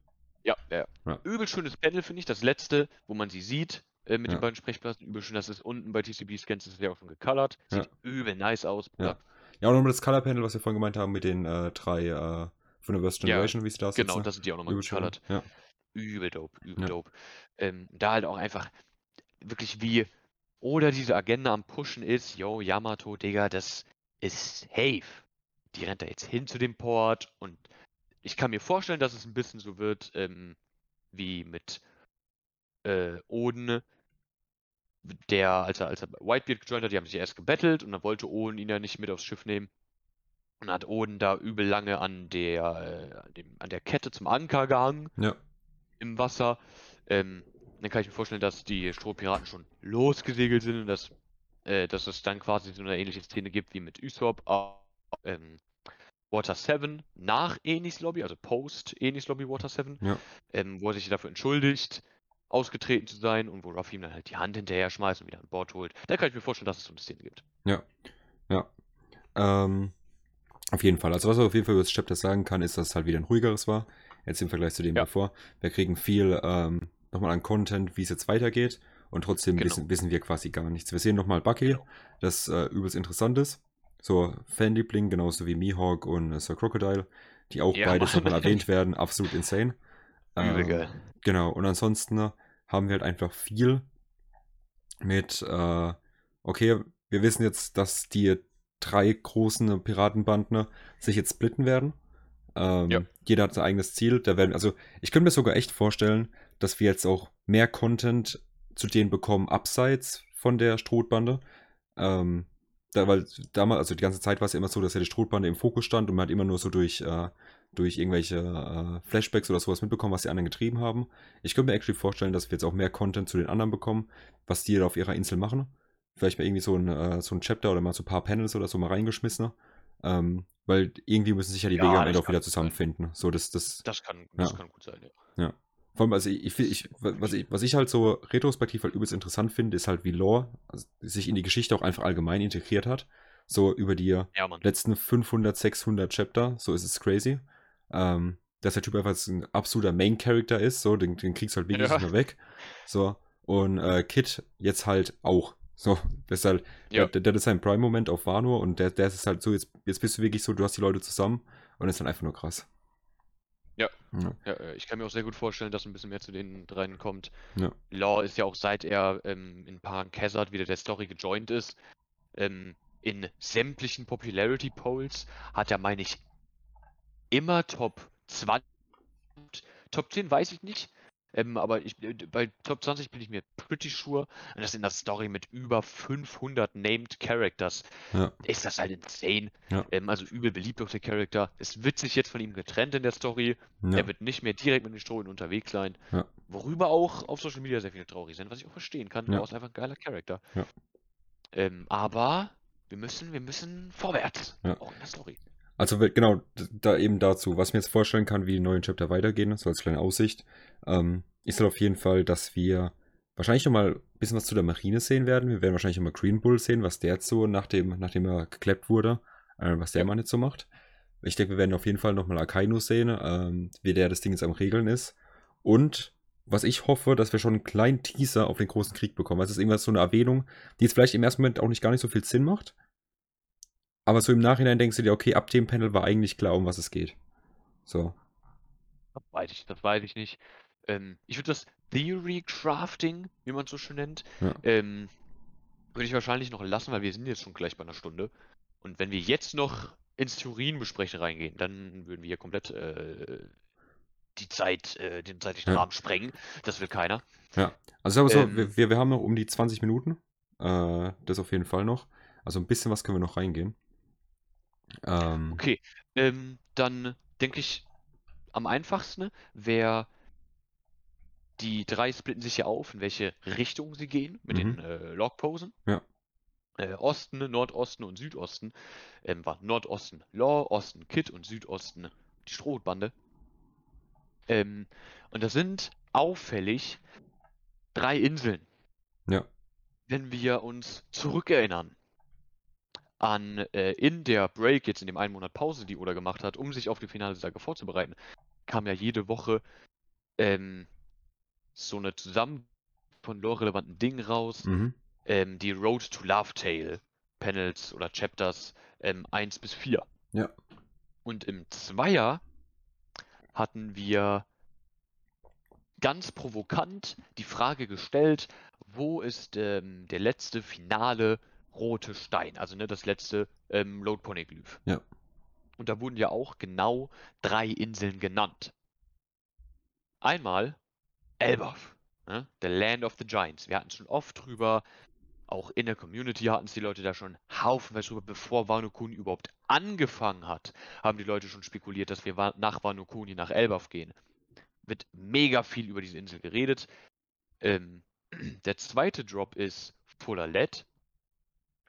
Ja, ja. Ja. Übel schönes Panel, finde ich. Das letzte, wo man sie sieht, äh, mit Ja. den beiden Sprechblasen. Übel schön, das ist unten bei TCB-Scans, das ist ja auch schon gecolored. Sieht übel nice aus, Bruder. Ja, und nochmal das Color Panel, was wir vorhin gemeint haben, mit den äh, drei äh, von der Worst Ja, Generation, wie sie da sitzen. Genau, das sind die auch nochmal gecolored. Ja. Übel dope, übel Ja. dope. Ähm, da halt auch einfach wirklich wie. Oder diese Agenda am Pushen ist, yo, Yamato, Digga, das ist safe. Die rennt da jetzt hin zu dem Port und ich kann mir vorstellen, dass es ein bisschen so wird, ähm, wie mit äh, Oden, der, als er, als er Whitebeard gejoint hat, die haben sich erst gebettelt und dann wollte Oden ihn ja nicht mit aufs Schiff nehmen. Und hat Oden da übel lange an der, äh, an dem, an der Kette zum Anker gehangen Ja, im Wasser. Ähm, dann kann ich mir vorstellen, dass die Strohpiraten schon losgesegelt sind und dass, äh, dass es dann quasi so eine ähnliche Szene gibt wie mit Usopp auf ähm, Water 7 nach Enis Lobby, also post Enis Lobby Water 7, Ja. ähm, wo er sich dafür entschuldigt, ausgetreten zu sein und wo Ruffy ihm dann halt die Hand hinterher schmeißt und wieder an Bord holt. Da kann ich mir vorstellen, dass es so eine Szene gibt. ähm, auf jeden Fall. Also was man auf jeden Fall über das Chapter sagen kann, ist, dass es halt wieder ein ruhigeres war. Jetzt im Vergleich zu dem Ja. davor. Wir kriegen viel ähm, nochmal an Content, wie es jetzt weitergeht. Und trotzdem Genau. wissen, wissen wir quasi gar nichts. Wir sehen nochmal Bucky, Genau. das äh, übelst interessant ist. So Fanliebling, genauso wie Mihawk und äh, Sir Crocodile, die auch Ja, beides Mann. nochmal erwähnt werden. Absolut insane. Übel Ähm, geil. Genau, und ansonsten äh, haben wir halt einfach viel mit, äh, okay, wir wissen jetzt, dass die, drei großen Piratenbanden ne, sich jetzt splitten werden. Ähm, Ja. Jeder hat sein eigenes Ziel. Da werden, also ich könnte mir sogar echt vorstellen, dass wir jetzt auch mehr Content zu denen bekommen, abseits von der Strohbande. Ähm, da, weil damals, also die ganze Zeit war es ja immer so, dass ja die Strohbande im Fokus stand und man hat immer nur so durch, äh, durch irgendwelche äh, Flashbacks oder sowas mitbekommen, was die anderen getrieben haben. Ich könnte mir actually vorstellen, dass wir jetzt auch mehr Content zu den anderen bekommen, was die da auf ihrer Insel machen. Vielleicht mal irgendwie so ein, äh, so ein Chapter oder mal so ein paar Panels oder so mal reingeschmissen. Ähm, weil irgendwie müssen sich ja die Ja, Wege am Ende auch wieder sein. zusammenfinden. So, das, das, Das kann, das Ja. kann gut sein, ja. Vor allem, also ich, ich, ich, was, ich, was ich halt so retrospektiv halt übelst interessant finde, ist halt, wie Lore also sich in die Geschichte auch einfach allgemein integriert hat. So über die Ja, letzten 500, 600 Chapter, so ist es crazy. Ähm, dass der Typ einfach ein absoluter Main-Character ist, so, den, den kriegst du halt wirklich Ja. nicht mehr weg. So, und äh, Kid jetzt halt auch. So, das ist halt, Ja. der, der hat seinen Prime-Moment auf Wano und der, der ist halt so, jetzt, jetzt bist du wirklich so, du hast die Leute zusammen und das ist dann einfach nur krass. Ja. Ja, Ja, äh, ich kann mir auch sehr gut vorstellen, dass ein bisschen mehr zu den dreien kommt. Ja. Law ist ja auch seit er ähm, in Pan Khazad wieder der Story gejoint ist, ähm, in sämtlichen Popularity Polls hat er, meine ich, immer Top 20. Top 10 weiß ich nicht. Ähm, aber ich, äh, bei Top 20 bin ich mir pretty sure. Und das in der Story mit über 500 Named Characters ja, ist das halt insane. Ja. Ähm, also übel beliebt auch der Charakter. Es wird sich jetzt von ihm getrennt in der Story. ja, Er wird nicht mehr direkt mit den Strohlen unterwegs sein. Worüber auch auf Social Media sehr viele traurig sind, was ich auch verstehen kann. Ja. Er ist einfach ein geiler Charakter. Ähm, aber wir müssen, wir müssen vorwärts. Auch in der Story. Also genau, da eben dazu, was ich mir jetzt vorstellen kann, wie die neuen Chapter weitergehen, so als kleine Aussicht, ähm, ist halt auf jeden Fall, dass wir wahrscheinlich noch mal ein bisschen was zu der Marine sehen werden. Wir werden wahrscheinlich noch mal Green Bull sehen, was der jetzt so, nachdem, nachdem er geklappt wurde, äh, was der. Mann jetzt so macht. Ich denke, wir werden auf jeden Fall noch mal Akainu sehen, ähm, wie der das Ding jetzt am Regeln ist. Und was ich hoffe, dass wir schon einen kleinen Teaser auf den großen Krieg bekommen. Also es ist irgendwas so eine Erwähnung, die jetzt vielleicht im ersten Moment auch nicht gar nicht so viel Sinn macht. Aber so im Nachhinein denkst du dir, okay, ab dem Panel war eigentlich klar, um was es geht. So. Das weiß ich, das weiß ich nicht. Ähm, ich würde das Theory Crafting, wie man es so schön nennt, Ja. ähm, würde ich wahrscheinlich noch lassen, weil wir sind jetzt schon gleich bei einer Stunde. Und wenn wir jetzt noch ins Theorienbesprechen reingehen, dann würden wir hier komplett äh, die Zeit, äh, den zeitlichen Ja. Rahmen sprengen. Das will keiner. Also sagen wir so, Ähm. wir, wir, wir haben noch um die 20 Minuten. Äh, das auf jeden Fall noch. Also ein bisschen was können wir noch reingehen. Ähm, Okay, ähm, dann denke ich, am einfachsten wäre, die drei splitten sich ja auf, in welche Richtung sie gehen mit Mhm. den äh, Logposen. Ja. Äh, Osten, Nordosten und Südosten ähm, war Nordosten Law, Osten Kid und Südosten die Strohbande. Ähm, und das sind auffällig drei Inseln. Ja. Wenn wir uns zurückerinnern an äh, in der Break, jetzt in dem einen Monat Pause, die Oda gemacht hat, um sich auf die finale Saga vorzubereiten, kam ja jede Woche ähm, so eine Zusammen von lore-relevanten Dingen raus. mhm. Ähm, die Road to Love Tale Panels oder Chapters ähm, 1 bis 4. Ja. Und im Zweier hatten wir ganz provokant die Frage gestellt, wo ist ähm, der letzte finale rote Stein, also ne, das letzte ähm, Lode Poneglyph. Ja. Und da wurden ja auch genau drei Inseln genannt. Einmal Elbaf, ne? The Land of the Giants. Wir hatten schon oft drüber, auch in der Community hatten es die Leute da schon haufenweise drüber, bevor Wano Kuni überhaupt angefangen hat, haben die Leute schon spekuliert, dass wir nach Wano Kuni nach Elbaf gehen. Wird mega viel über diese Insel geredet. Ähm, der zweite Drop ist Fuller Lead.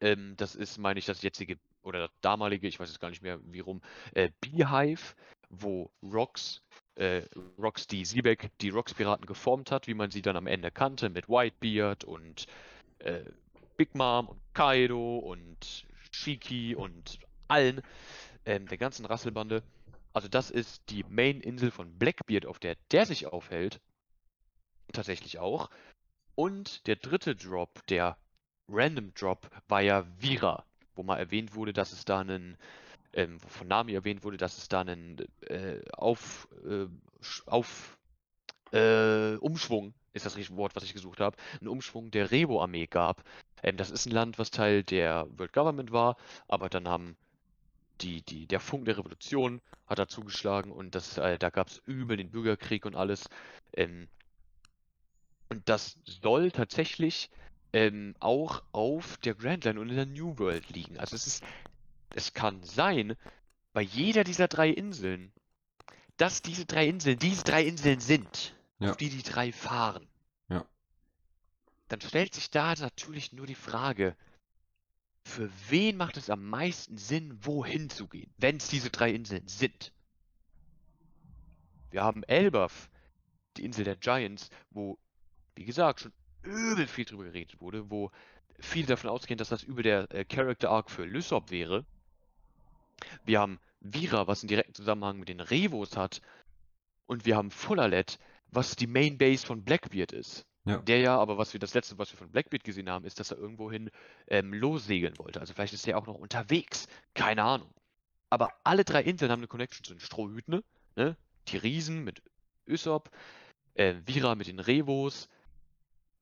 Ähm, das ist, meine ich, das jetzige oder das damalige, ich weiß jetzt gar nicht mehr wie rum, äh, Beehive, wo Rox, äh, Rox die Siebeck, die Rox-Piraten geformt hat, wie man sie dann am Ende kannte, mit Whitebeard und äh, Big Mom und Kaido und Shiki und allen, ähm, der ganzen Rasselbande. Also das ist die Main-Insel von Blackbeard, auf der der sich aufhält. Tatsächlich auch. Und der dritte Drop, der Random Drop, war ja Vira, wo mal erwähnt wurde, dass es da einen, ähm, von Nami erwähnt wurde, dass es da einen äh, auf, äh, auf äh, Umschwung ist das richtige Wort, was ich gesucht habe, einen Umschwung der Revo-Armee gab. Ähm, das ist ein Land, was Teil der World Government war, aber dann haben die, die, der Funk der Revolution hat da zugeschlagen und das, äh, da gab es übel den Bürgerkrieg und alles. Ähm, und das soll tatsächlich ähm, auch auf der Grand Line und in der New World liegen. Also es ist, es kann sein, bei jeder dieser drei Inseln, dass diese drei Inseln diese drei Inseln sind, Ja. auf die die drei fahren. Ja. Dann stellt sich da natürlich nur die Frage, für wen macht es am meisten Sinn, wohin zu gehen, wenn es diese drei Inseln sind? Wir haben Elbaf, die Insel der Giants, wo, wie gesagt, schon übel viel drüber geredet wurde, wo viele davon ausgehen, dass das über der äh, Character Arc für Lysop wäre. Wir haben Vira, was einen direkten Zusammenhang mit den Revos hat. Und wir haben Fullalet, was die Main Base von Blackbeard ist. Ja. Der ja, aber was wir das letzte, was wir von Blackbeard gesehen haben, ist, dass er irgendwohin ähm, lossegeln wollte. Also vielleicht ist er auch noch unterwegs. Keine Ahnung. Aber alle drei Inseln haben eine Connection zu den Strohhüten, ne? Die Riesen mit Usopp, äh, Vira mit den Revos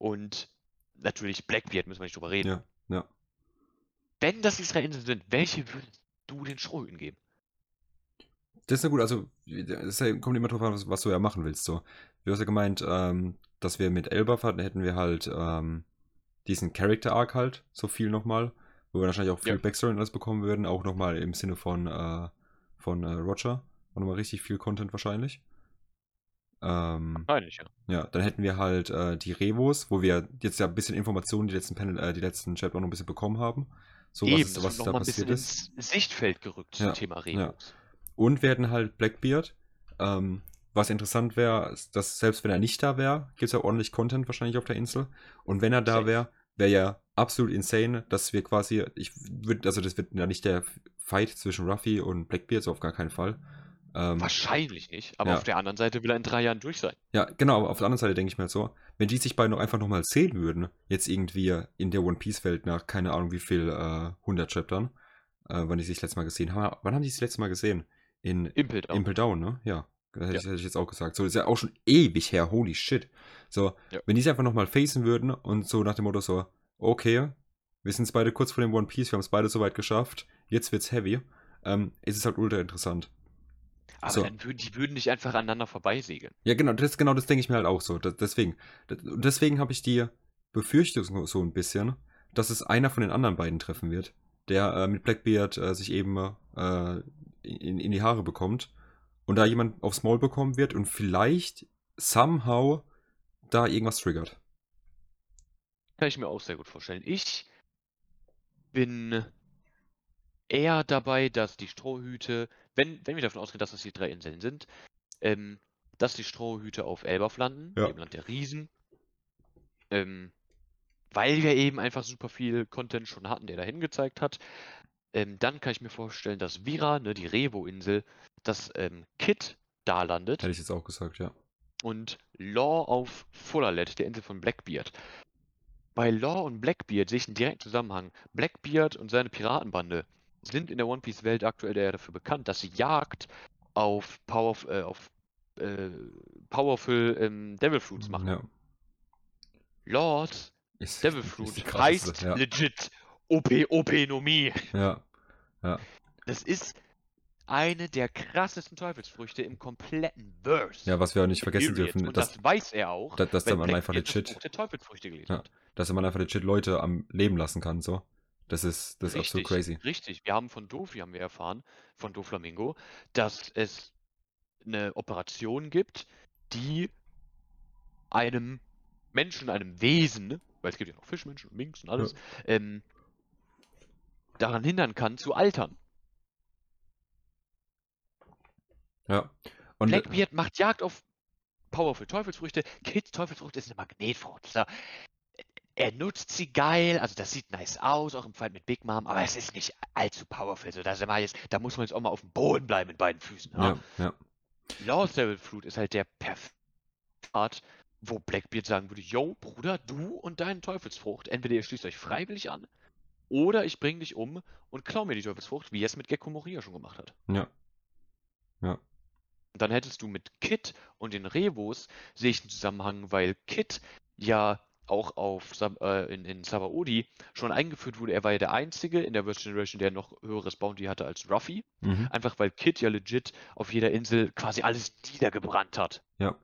und natürlich Blackbeard, müssen wir nicht drüber reden. Ja, ja. Wenn das die drei Inseln sind, welche würdest du den Strohhüten geben? Das ist ja gut, also es kommt immer drauf an, was, was, du ja machen willst. So. Du hast ja gemeint, ähm, dass wir mit Elbaf hatten, hätten wir halt ähm, diesen Character Arc halt, so viel nochmal, wo wir wahrscheinlich auch viel Ja. Backstory und alles bekommen würden, auch nochmal im Sinne von, äh, von äh, Roger. Auch nochmal richtig viel Content wahrscheinlich. Ähm, Wahrscheinlich, ja. ja, dann hätten wir halt äh, die Revos, wo wir jetzt ja ein bisschen Informationen, die letzten Panel, äh, die letzten Chapter auch noch ein bisschen bekommen haben. So Eben, was, ist- was da passiert ist. ins Sichtfeld gerückt Ja, zum Thema ja. Rebus. Und wir hätten halt Blackbeard. Ähm, was interessant wäre, dass selbst wenn er nicht da wäre, gibt es ja ordentlich Content wahrscheinlich auf der Insel. Und wenn er da wäre, wäre ja absolut insane, dass wir quasi, ich würde, also das wird ja nicht der Fight zwischen Ruffy und Blackbeard, so auf gar keinen Fall. Ähm, Wahrscheinlich nicht, aber Ja. auf der anderen Seite will er in drei Jahren durch sein. ja, genau, aber auf der anderen Seite denke ich mir halt so, wenn die sich beide noch einfach nochmal sehen würden, jetzt irgendwie in der One Piece Welt nach keine Ahnung wie viel, äh, 100 Chaptern, äh, wann die sich das letzte Mal gesehen haben. Wann haben die sich das letzte Mal gesehen? In Impel Down. Impel Down, ne? Ja. Das hätte, Ja. ich, hätte ich jetzt auch gesagt. So, das ist ja auch schon ewig her, holy shit. So, Ja. wenn die sich einfach nochmal facen würden und so nach dem Motto so, okay, wir sind jetzt beide kurz vor dem One Piece, wir haben es beide soweit geschafft, jetzt wird's heavy, ähm, ist es halt ultra interessant. Aber so. dann würden die würden nicht einfach aneinander vorbeisegeln. Ja, genau, das, genau das denke ich mir halt auch so. Das, deswegen, das, deswegen habe ich die Befürchtung so- so ein bisschen, dass es einer von den anderen beiden treffen wird, der äh, mit Blackbeard äh, sich eben äh, in, in die Haare bekommt und da jemand aufs Maul bekommen wird und vielleicht somehow da irgendwas triggert. Kann ich mir auch sehr gut vorstellen. Ich bin eher dabei, dass die Strohhüte, wenn, wenn wir davon ausgehen, dass das die drei Inseln sind, ähm, dass die Strohhüte auf Elbaf landen, Ja. dem Land der Riesen. Ähm, weil wir eben einfach super viel Content schon hatten, der dahin gezeigt hat. Ähm, dann kann ich mir vorstellen, dass Vira, ne, die Revo-Insel, dass ähm, Kid da landet Hätte ich jetzt auch gesagt, ja. und Law auf Fullerlet, der Insel von Blackbeard. Bei Law und Blackbeard sehe ich einen direkten Zusammenhang. Blackbeard und seine Piratenbande sind in der One Piece Welt aktuell eher dafür bekannt, dass sie Jagd auf, Power, äh, auf äh, Powerful ähm, Devil Fruits machen. Ja. Lord Ist, Devil ist Fruit die heißt ja. legit OP Openomie. ja. Das ist eine der krassesten Teufelsfrüchte im kompletten Verse. Ja, was wir auch nicht vergessen Period. dürfen, Und dass, das weiß er auch, dass, dass wenn man einfach legit, der Teufelsfrüchte gelesen Ja. hat. dass man einfach legit Leute am Leben lassen kann, so. Das ist, das ist absolut crazy. Richtig. Wir haben von Dofi haben wir erfahren, von Doflamingo, dass es eine Operation gibt, die einem Menschen, einem Wesen, weil es gibt ja noch Fischmenschen und Minks und alles, ähm, daran hindern kann, zu altern. Ja. Und Blackbeard macht Jagd auf Powerful Teufelsfrüchte. Kids Teufelsfrucht ist eine Magnetfrucht. Er nutzt sie geil, also das sieht nice aus, auch im Fight mit Big Mom, aber es ist nicht allzu powerful. So, da, sind wir jetzt, da muss man jetzt auch mal auf dem Boden bleiben mit beiden Füßen. Ja? ja, ja. Lost Devil Fruit ist halt der perfekte Art, wo Blackbeard sagen würde, yo, Bruder, du und deine Teufelsfrucht, entweder ihr schließt euch freiwillig an, oder ich bring dich um und klau mir die Teufelsfrucht, wie er es mit Gecko Moria schon gemacht hat. Ja. Ja. Und dann hättest du mit Kit und den Revos, sehe ich einen Zusammenhang, weil Kit ja auch auf äh, in, in Sabaody schon eingeführt wurde. Er war ja der Einzige in der First Generation, der noch höheres Bounty hatte als Ruffy. Mhm. Einfach weil Kit ja legit auf jeder Insel quasi alles niedergebrannt hat. Ja.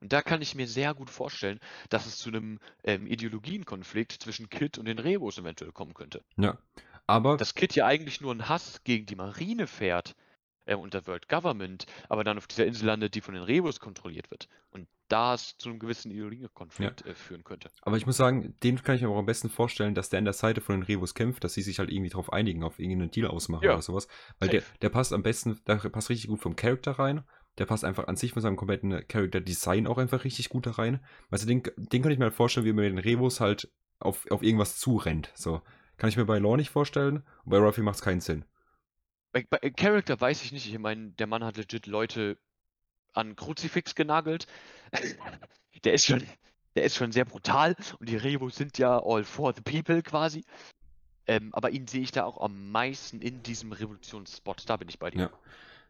Und da kann ich mir sehr gut vorstellen, dass es zu einem ähm, Ideologienkonflikt zwischen Kit und den Revos eventuell kommen könnte. Ja. Aber Dass Kit ja eigentlich nur einen Hass gegen die Marine fährt äh, und der World Government, aber dann auf dieser Insel landet, die von den Revos kontrolliert wird. Und da es zu einem gewissen Ideologiekonflikt äh, führen könnte. Aber ich muss sagen, den kann ich mir auch am besten vorstellen, dass der an der Seite von den Revos kämpft, dass sie sich halt irgendwie drauf einigen, auf irgendeinen Deal ausmachen Ja. oder sowas. Weil der, Safe. der passt am besten, der passt richtig gut vom Charakter rein. Der passt einfach an sich von seinem kompletten Charakter-Design auch einfach richtig gut da rein. Also den, den kann ich mir halt vorstellen, wie man mit den Revos halt auf, auf irgendwas zurennt. So. Kann ich mir bei Law nicht vorstellen. Und bei Ruffy macht es keinen Sinn. Bei, bei Character weiß ich nicht. Ich meine, der Mann hat legit Leute an Kruzifix genagelt. der ist schon, der ist schon sehr brutal und die Revos sind ja all for the people quasi. Ähm, aber ihn sehe ich da auch am meisten in diesem Revolutionsspot. Da bin ich bei dir. Ja.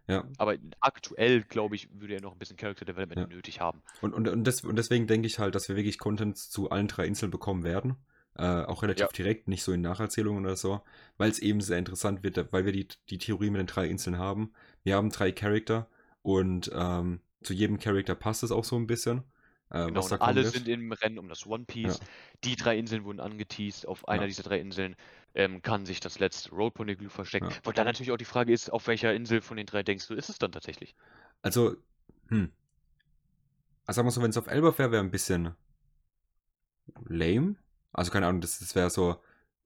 Ja. Aber aktuell, glaube ich, würde er noch ein bisschen Character Development Ja. nötig haben. Und, und, und, des, und deswegen denke ich halt, dass wir wirklich Content zu allen drei Inseln bekommen werden. Äh, auch relativ Ja. direkt, nicht so in Nacherzählungen oder so, weil es eben sehr interessant wird, weil wir die, die Theorie mit den drei Inseln haben. Wir haben drei Charakter und ähm, zu jedem Charakter passt es auch so ein bisschen. Äh, Genau, alle wird. sind im Rennen um das One Piece. Ja. Die drei Inseln wurden angeteased. Auf einer Ja. dieser drei Inseln ähm, kann sich das letzte Road Poneglyph verstecken. Ja. Wo dann natürlich auch die Frage ist, auf welcher Insel von den drei denkst du, ist es dann tatsächlich? Also, hm. Also sagen wir so, wenn es auf Elbaf wäre, wäre ein bisschen lame. Also keine Ahnung, das, das wäre so,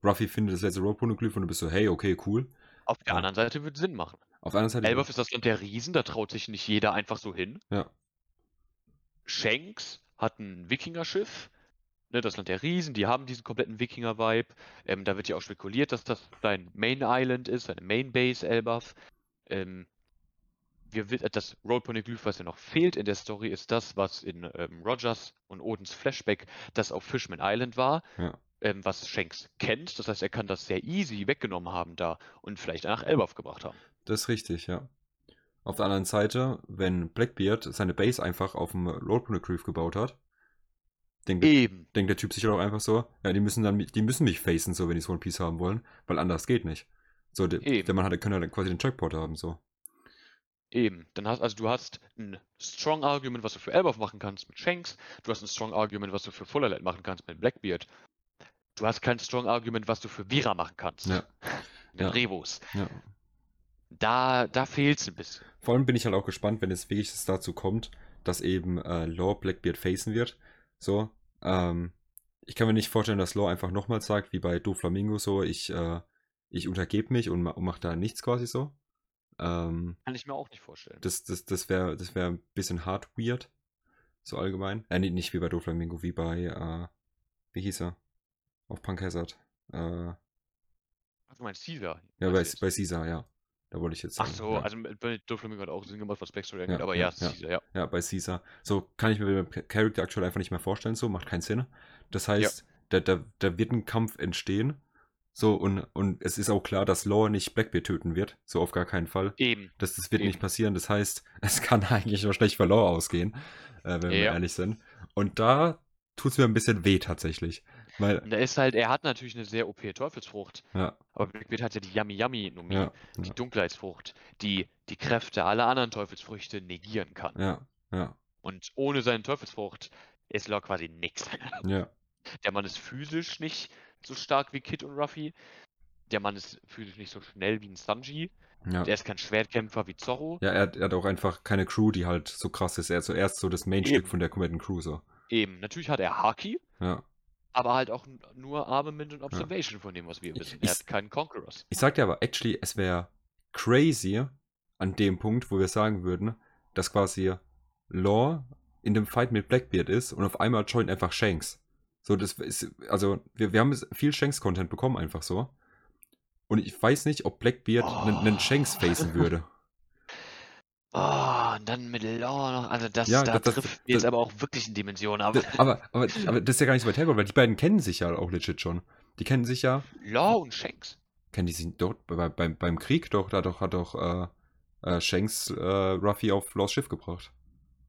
Ruffy findet das letzte Road-Poneglyph und du bist so, hey, okay, cool. Auf der Ja. anderen Seite würde Sinn machen. Auf der anderen Seite. Elbaf ist das Land der Riesen, da traut sich nicht jeder einfach so hin. Ja. Shanks hat ein Wikingerschiff, ne, das Land der Riesen, die haben diesen kompletten Wikinger-Vibe. Ähm, da wird ja auch spekuliert, dass das sein Main Island ist, seine Main Base, Elbaf. Ähm, wir, wi- das Road Poneglyph, was ja noch fehlt in der Story, ist das, was in ähm, Rogers und Odins Flashback das auf Fishman Island war, Ja. ähm, was Shanks kennt. Das heißt, er kann das sehr easy weggenommen haben da und vielleicht nach Elbaf gebracht haben. Das ist richtig, ja. Auf der anderen Seite, wenn Blackbeard seine Base einfach auf dem Road Poneglyph gebaut hat, denkt, Eben. denkt der Typ sich auch einfach so, ja, die müssen dann, die müssen mich facen, so, wenn die so One Piece haben wollen, weil anders geht nicht. So, der, der Mann hat, kann ja dann quasi den Jackpot haben, so. Eben. Dann hast, also du hast ein Strong Argument, was du für Elbaf machen kannst mit Shanks. Du hast ein Strong Argument, was du für Fullerlight machen kannst mit Blackbeard. Du hast kein Strong Argument, was du für Vira machen kannst. Ja. Mit Ja. Revos. Ja. Da, da fehlt's ein bisschen. Vor allem bin ich halt auch gespannt, wenn es wirklich dazu kommt, dass eben äh, Law Blackbeard facen wird. So, ähm, ich kann mir nicht vorstellen, dass Law einfach nochmal sagt, wie bei Doflamingo so, ich, äh, ich untergebe mich und, ma und mache da nichts quasi so. Ähm, Kann ich mir auch nicht vorstellen. das das, das wäre das wär ein bisschen hart weird. So allgemein. Äh, nee, nicht wie bei Doflamingo, wie bei, äh, wie hieß er? Auf Punk Hazard. Äh, ja, Ach, du meinst Caesar? bei, du bei jetzt? Caesar, ja. Da wollte ich jetzt Ach sagen. so, ja. also bei Doflamingo hat auch Sinn gemacht, was Backstory Ja, angeht, aber ja, ja, ja. Caesar, ja. Ja, bei Caesar. So kann ich mir beim Charakter aktuell einfach nicht mehr vorstellen, so macht keinen Sinn. Das heißt, da, da, da wird ein Kampf entstehen. So, und, und es ist auch klar, dass Law nicht Blackbeard töten wird. So auf gar keinen Fall. Eben. Das, das wird Eben. nicht passieren. Das heißt, es kann eigentlich nur schlecht für Law ausgehen, äh, wenn wir Ja. ehrlich sind. Und da tut es mir ein bisschen weh tatsächlich. Weil, Und da ist halt, er hat natürlich eine sehr OP Teufelsfrucht, ja, aber Blackbeard hat ja die Yummy Yummy Nomie. ja, die ja, Dunkelheitsfrucht, die die Kräfte aller anderen Teufelsfrüchte negieren kann. ja, ja, Und ohne seine Teufelsfrucht ist Law quasi nix. ja, Der Mann ist physisch nicht so stark wie Kid und Ruffy. Der Mann ist physisch nicht so schnell wie ein Sanji. ja. Der ist kein Schwertkämpfer wie Zorro. Ja, er, hat- er hat auch einfach keine Crew, die halt so krass ist. Er hat zuerst so das Mainstück von der kompletten Crew so. Eben, natürlich hat er Haki, Ja. aber halt auch nur Armament und Observation von dem, was wir wissen. ich- Er hat keinen Conquerors. Ich sag dir aber, actually, es wäre crazy an dem Punkt, wo wir sagen würden, dass quasi Law in dem Fight mit Blackbeard ist und auf einmal joint einfach Shanks. So, das ist, also, wir, wir haben viel Shanks-Content bekommen, einfach so. Und ich weiß nicht, ob Blackbeard einen, einen Shanks facen würde. Oh, und dann mit Law noch. Also das, Ja, da das- das- trifft mir jetzt das- aber auch wirklich in Dimensionen ab. Das- aber, aber, aber das ist ja gar nicht so weit hergeholt, weil die beiden kennen sich ja auch legit schon. Die kennen sich ja, Law und Shanks. kennen die sich dort bei, beim, beim Krieg doch, da doch, hat doch, äh, äh, Shanks äh, Ruffy auf Laws Schiff gebracht.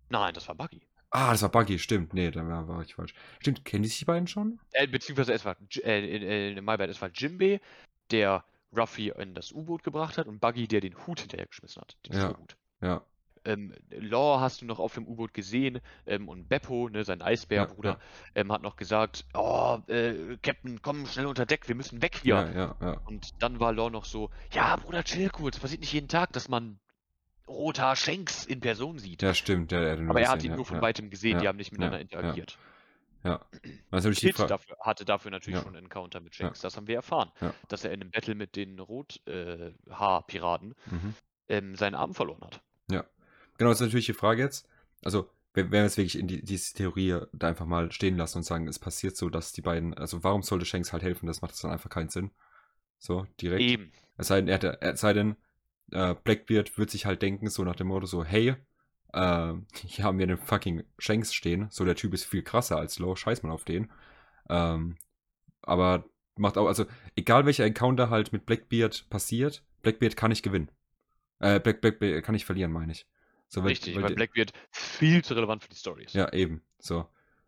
Nein, das war Buggy. Ah, das war Buggy, stimmt. Nee, da war, ich falsch. Stimmt, kennen die sich beiden schon? Äh, beziehungsweise es war, äh, in Bad, es war Jimbei, der Ruffy in das U-Boot gebracht hat und Buggy, der den Hut hinterhergeschmissen hat. Den Ja. Ja, Ähm, Law hast du noch auf dem U-Boot gesehen ähm, und Beppo, ne, sein Eisbärbruder, ähm, hat noch gesagt, oh, äh, Captain, komm schnell unter Deck, wir müssen weg hier. ja, ja, ja. Und dann war Law noch so, ja, Bruder, chill kurz, passiert nicht jeden Tag, dass man Roter Shanks in Person sieht. Ja, stimmt. Der Aber er hat ihn ja, nur von ja, weitem gesehen, die ja, haben nicht miteinander ja, ja. interagiert. Ja. Natürlich die Kid Frage. dafür, hatte dafür natürlich Ja. schon einen Encounter mit Shanks, das haben wir erfahren. Ja. Dass er in einem Battle mit den Rothaar-Piraten Mhm. ähm, seinen Arm verloren hat. Genau, das ist natürlich die Frage jetzt. Also, wenn wir jetzt wirklich in die, diese Theorie da einfach mal stehen lassen und sagen, es passiert so, dass die beiden, also warum sollte Shanks halt helfen? Das macht dann einfach keinen Sinn. So, direkt. Eben. Es sei denn, er, hätte- es sei denn äh, Blackbeard wird sich halt denken, so nach dem Motto, so, hey, äh, hier haben wir einen fucking Shanks stehen. So, der Typ ist viel krasser als Law, scheiß mal auf den. Ähm, aber macht auch, also, egal welcher Encounter halt mit Blackbeard passiert, Blackbeard kann nicht gewinnen. Äh, Black, Blackbeard kann nicht verlieren, meine ich. So, weil- Richtig, weil weil Blackbeard viel zu relevant für die Story ist. ja, eben. So.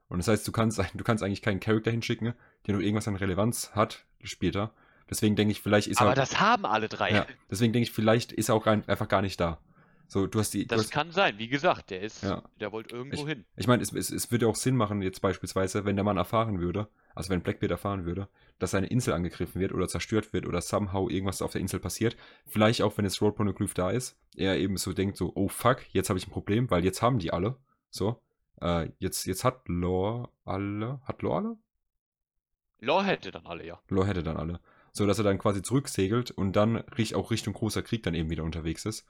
Und das heißt, du kannst, du kannst eigentlich keinen Charakter hinschicken, der noch irgendwas an Relevanz hat später. Deswegen denke ich, vielleicht ist Aber er. das haben alle drei. ja, deswegen denke ich, vielleicht ist er auch rein, einfach gar nicht da. So, du hast die. Du Das hast, kann sein, wie gesagt, der ist, Ja. der wollte irgendwo hin. ich meine, es, es, es würde auch Sinn machen, jetzt beispielsweise, wenn der Mann erfahren würde, also wenn Blackbeard erfahren würde, dass seine Insel angegriffen wird oder zerstört wird oder somehow irgendwas auf der Insel passiert. Vielleicht auch, wenn jetzt Road Poneglyph da ist, er eben so denkt, so, oh fuck, jetzt habe ich ein Problem, weil jetzt haben die alle. So. Äh, jetzt, jetzt hat Lore alle. Hat Lore alle? Law hätte dann alle, ja. Lore hätte dann alle. So dass er dann quasi zurücksegelt und dann auch Richtung großer Krieg dann eben wieder unterwegs ist.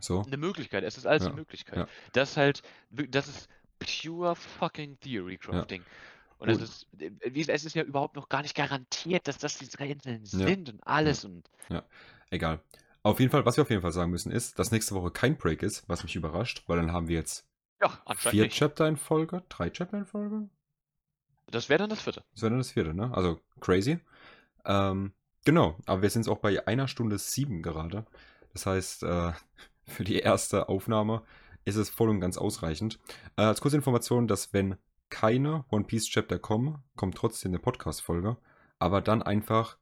So. Eine Möglichkeit, es ist alles Ja, eine Möglichkeit. ja. Das ist halt, das ist pure fucking Theory Crafting. Und es ist, äh, gesagt, es ist ja überhaupt noch gar nicht garantiert, dass das die drei Inseln Ja. sind und alles und Egal. Auf jeden Fall, was wir auf jeden Fall sagen müssen, ist, dass nächste Woche kein Break ist, was mich überrascht, weil dann haben wir jetzt ja, vier nicht. Chapter in Folge, drei Chapter in Folge. Das wäre dann das vierte. Das wäre dann das vierte, ne? Also crazy. Ähm, genau, aber wir sind jetzt auch bei einer Stunde sieben gerade. Das heißt, äh, für die erste Aufnahme ist es voll und ganz ausreichend. Äh, als kurze Information, dass wenn keine One Piece Chapter kommen, kommt trotzdem eine Podcast-Folge, aber dann einfach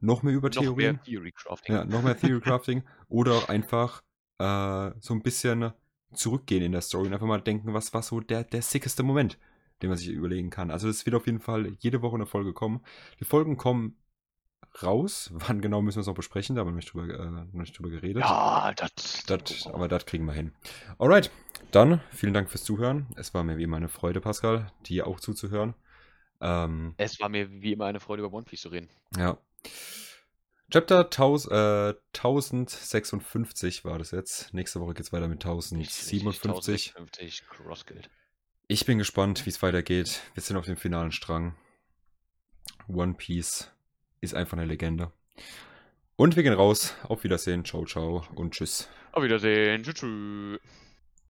noch mehr über Noch Theorien. mehr Theory Crafting. Ja, noch mehr Theory Crafting oder auch einfach äh, so ein bisschen zurückgehen in der Story und einfach mal denken, was war so der, der sickeste Moment, den man sich überlegen kann. Also es wird auf jeden Fall jede Woche eine Folge kommen. Die Folgen kommen raus. Wann genau müssen wir es noch besprechen, da haben wir noch nicht drüber, äh, noch nicht drüber geredet. Ja, das. Das, aber das kriegen wir hin. Alright, dann vielen Dank fürs Zuhören. Es war mir wie immer eine Freude, Pascal, dir auch zuzuhören. Ähm, es war mir wie immer eine Freude, über One Piece zu reden. ja. Chapter 1000, äh, 1056 war das jetzt. Nächste Woche geht es weiter mit 1057. 1050 Crossguild. Ich bin gespannt, wie es weitergeht. Wir sind auf dem finalen Strang. One Piece ist einfach eine Legende. Und wir gehen raus. Auf Wiedersehen. Ciao, ciao und tschüss. Auf Wiedersehen. Tschüss. tschüss.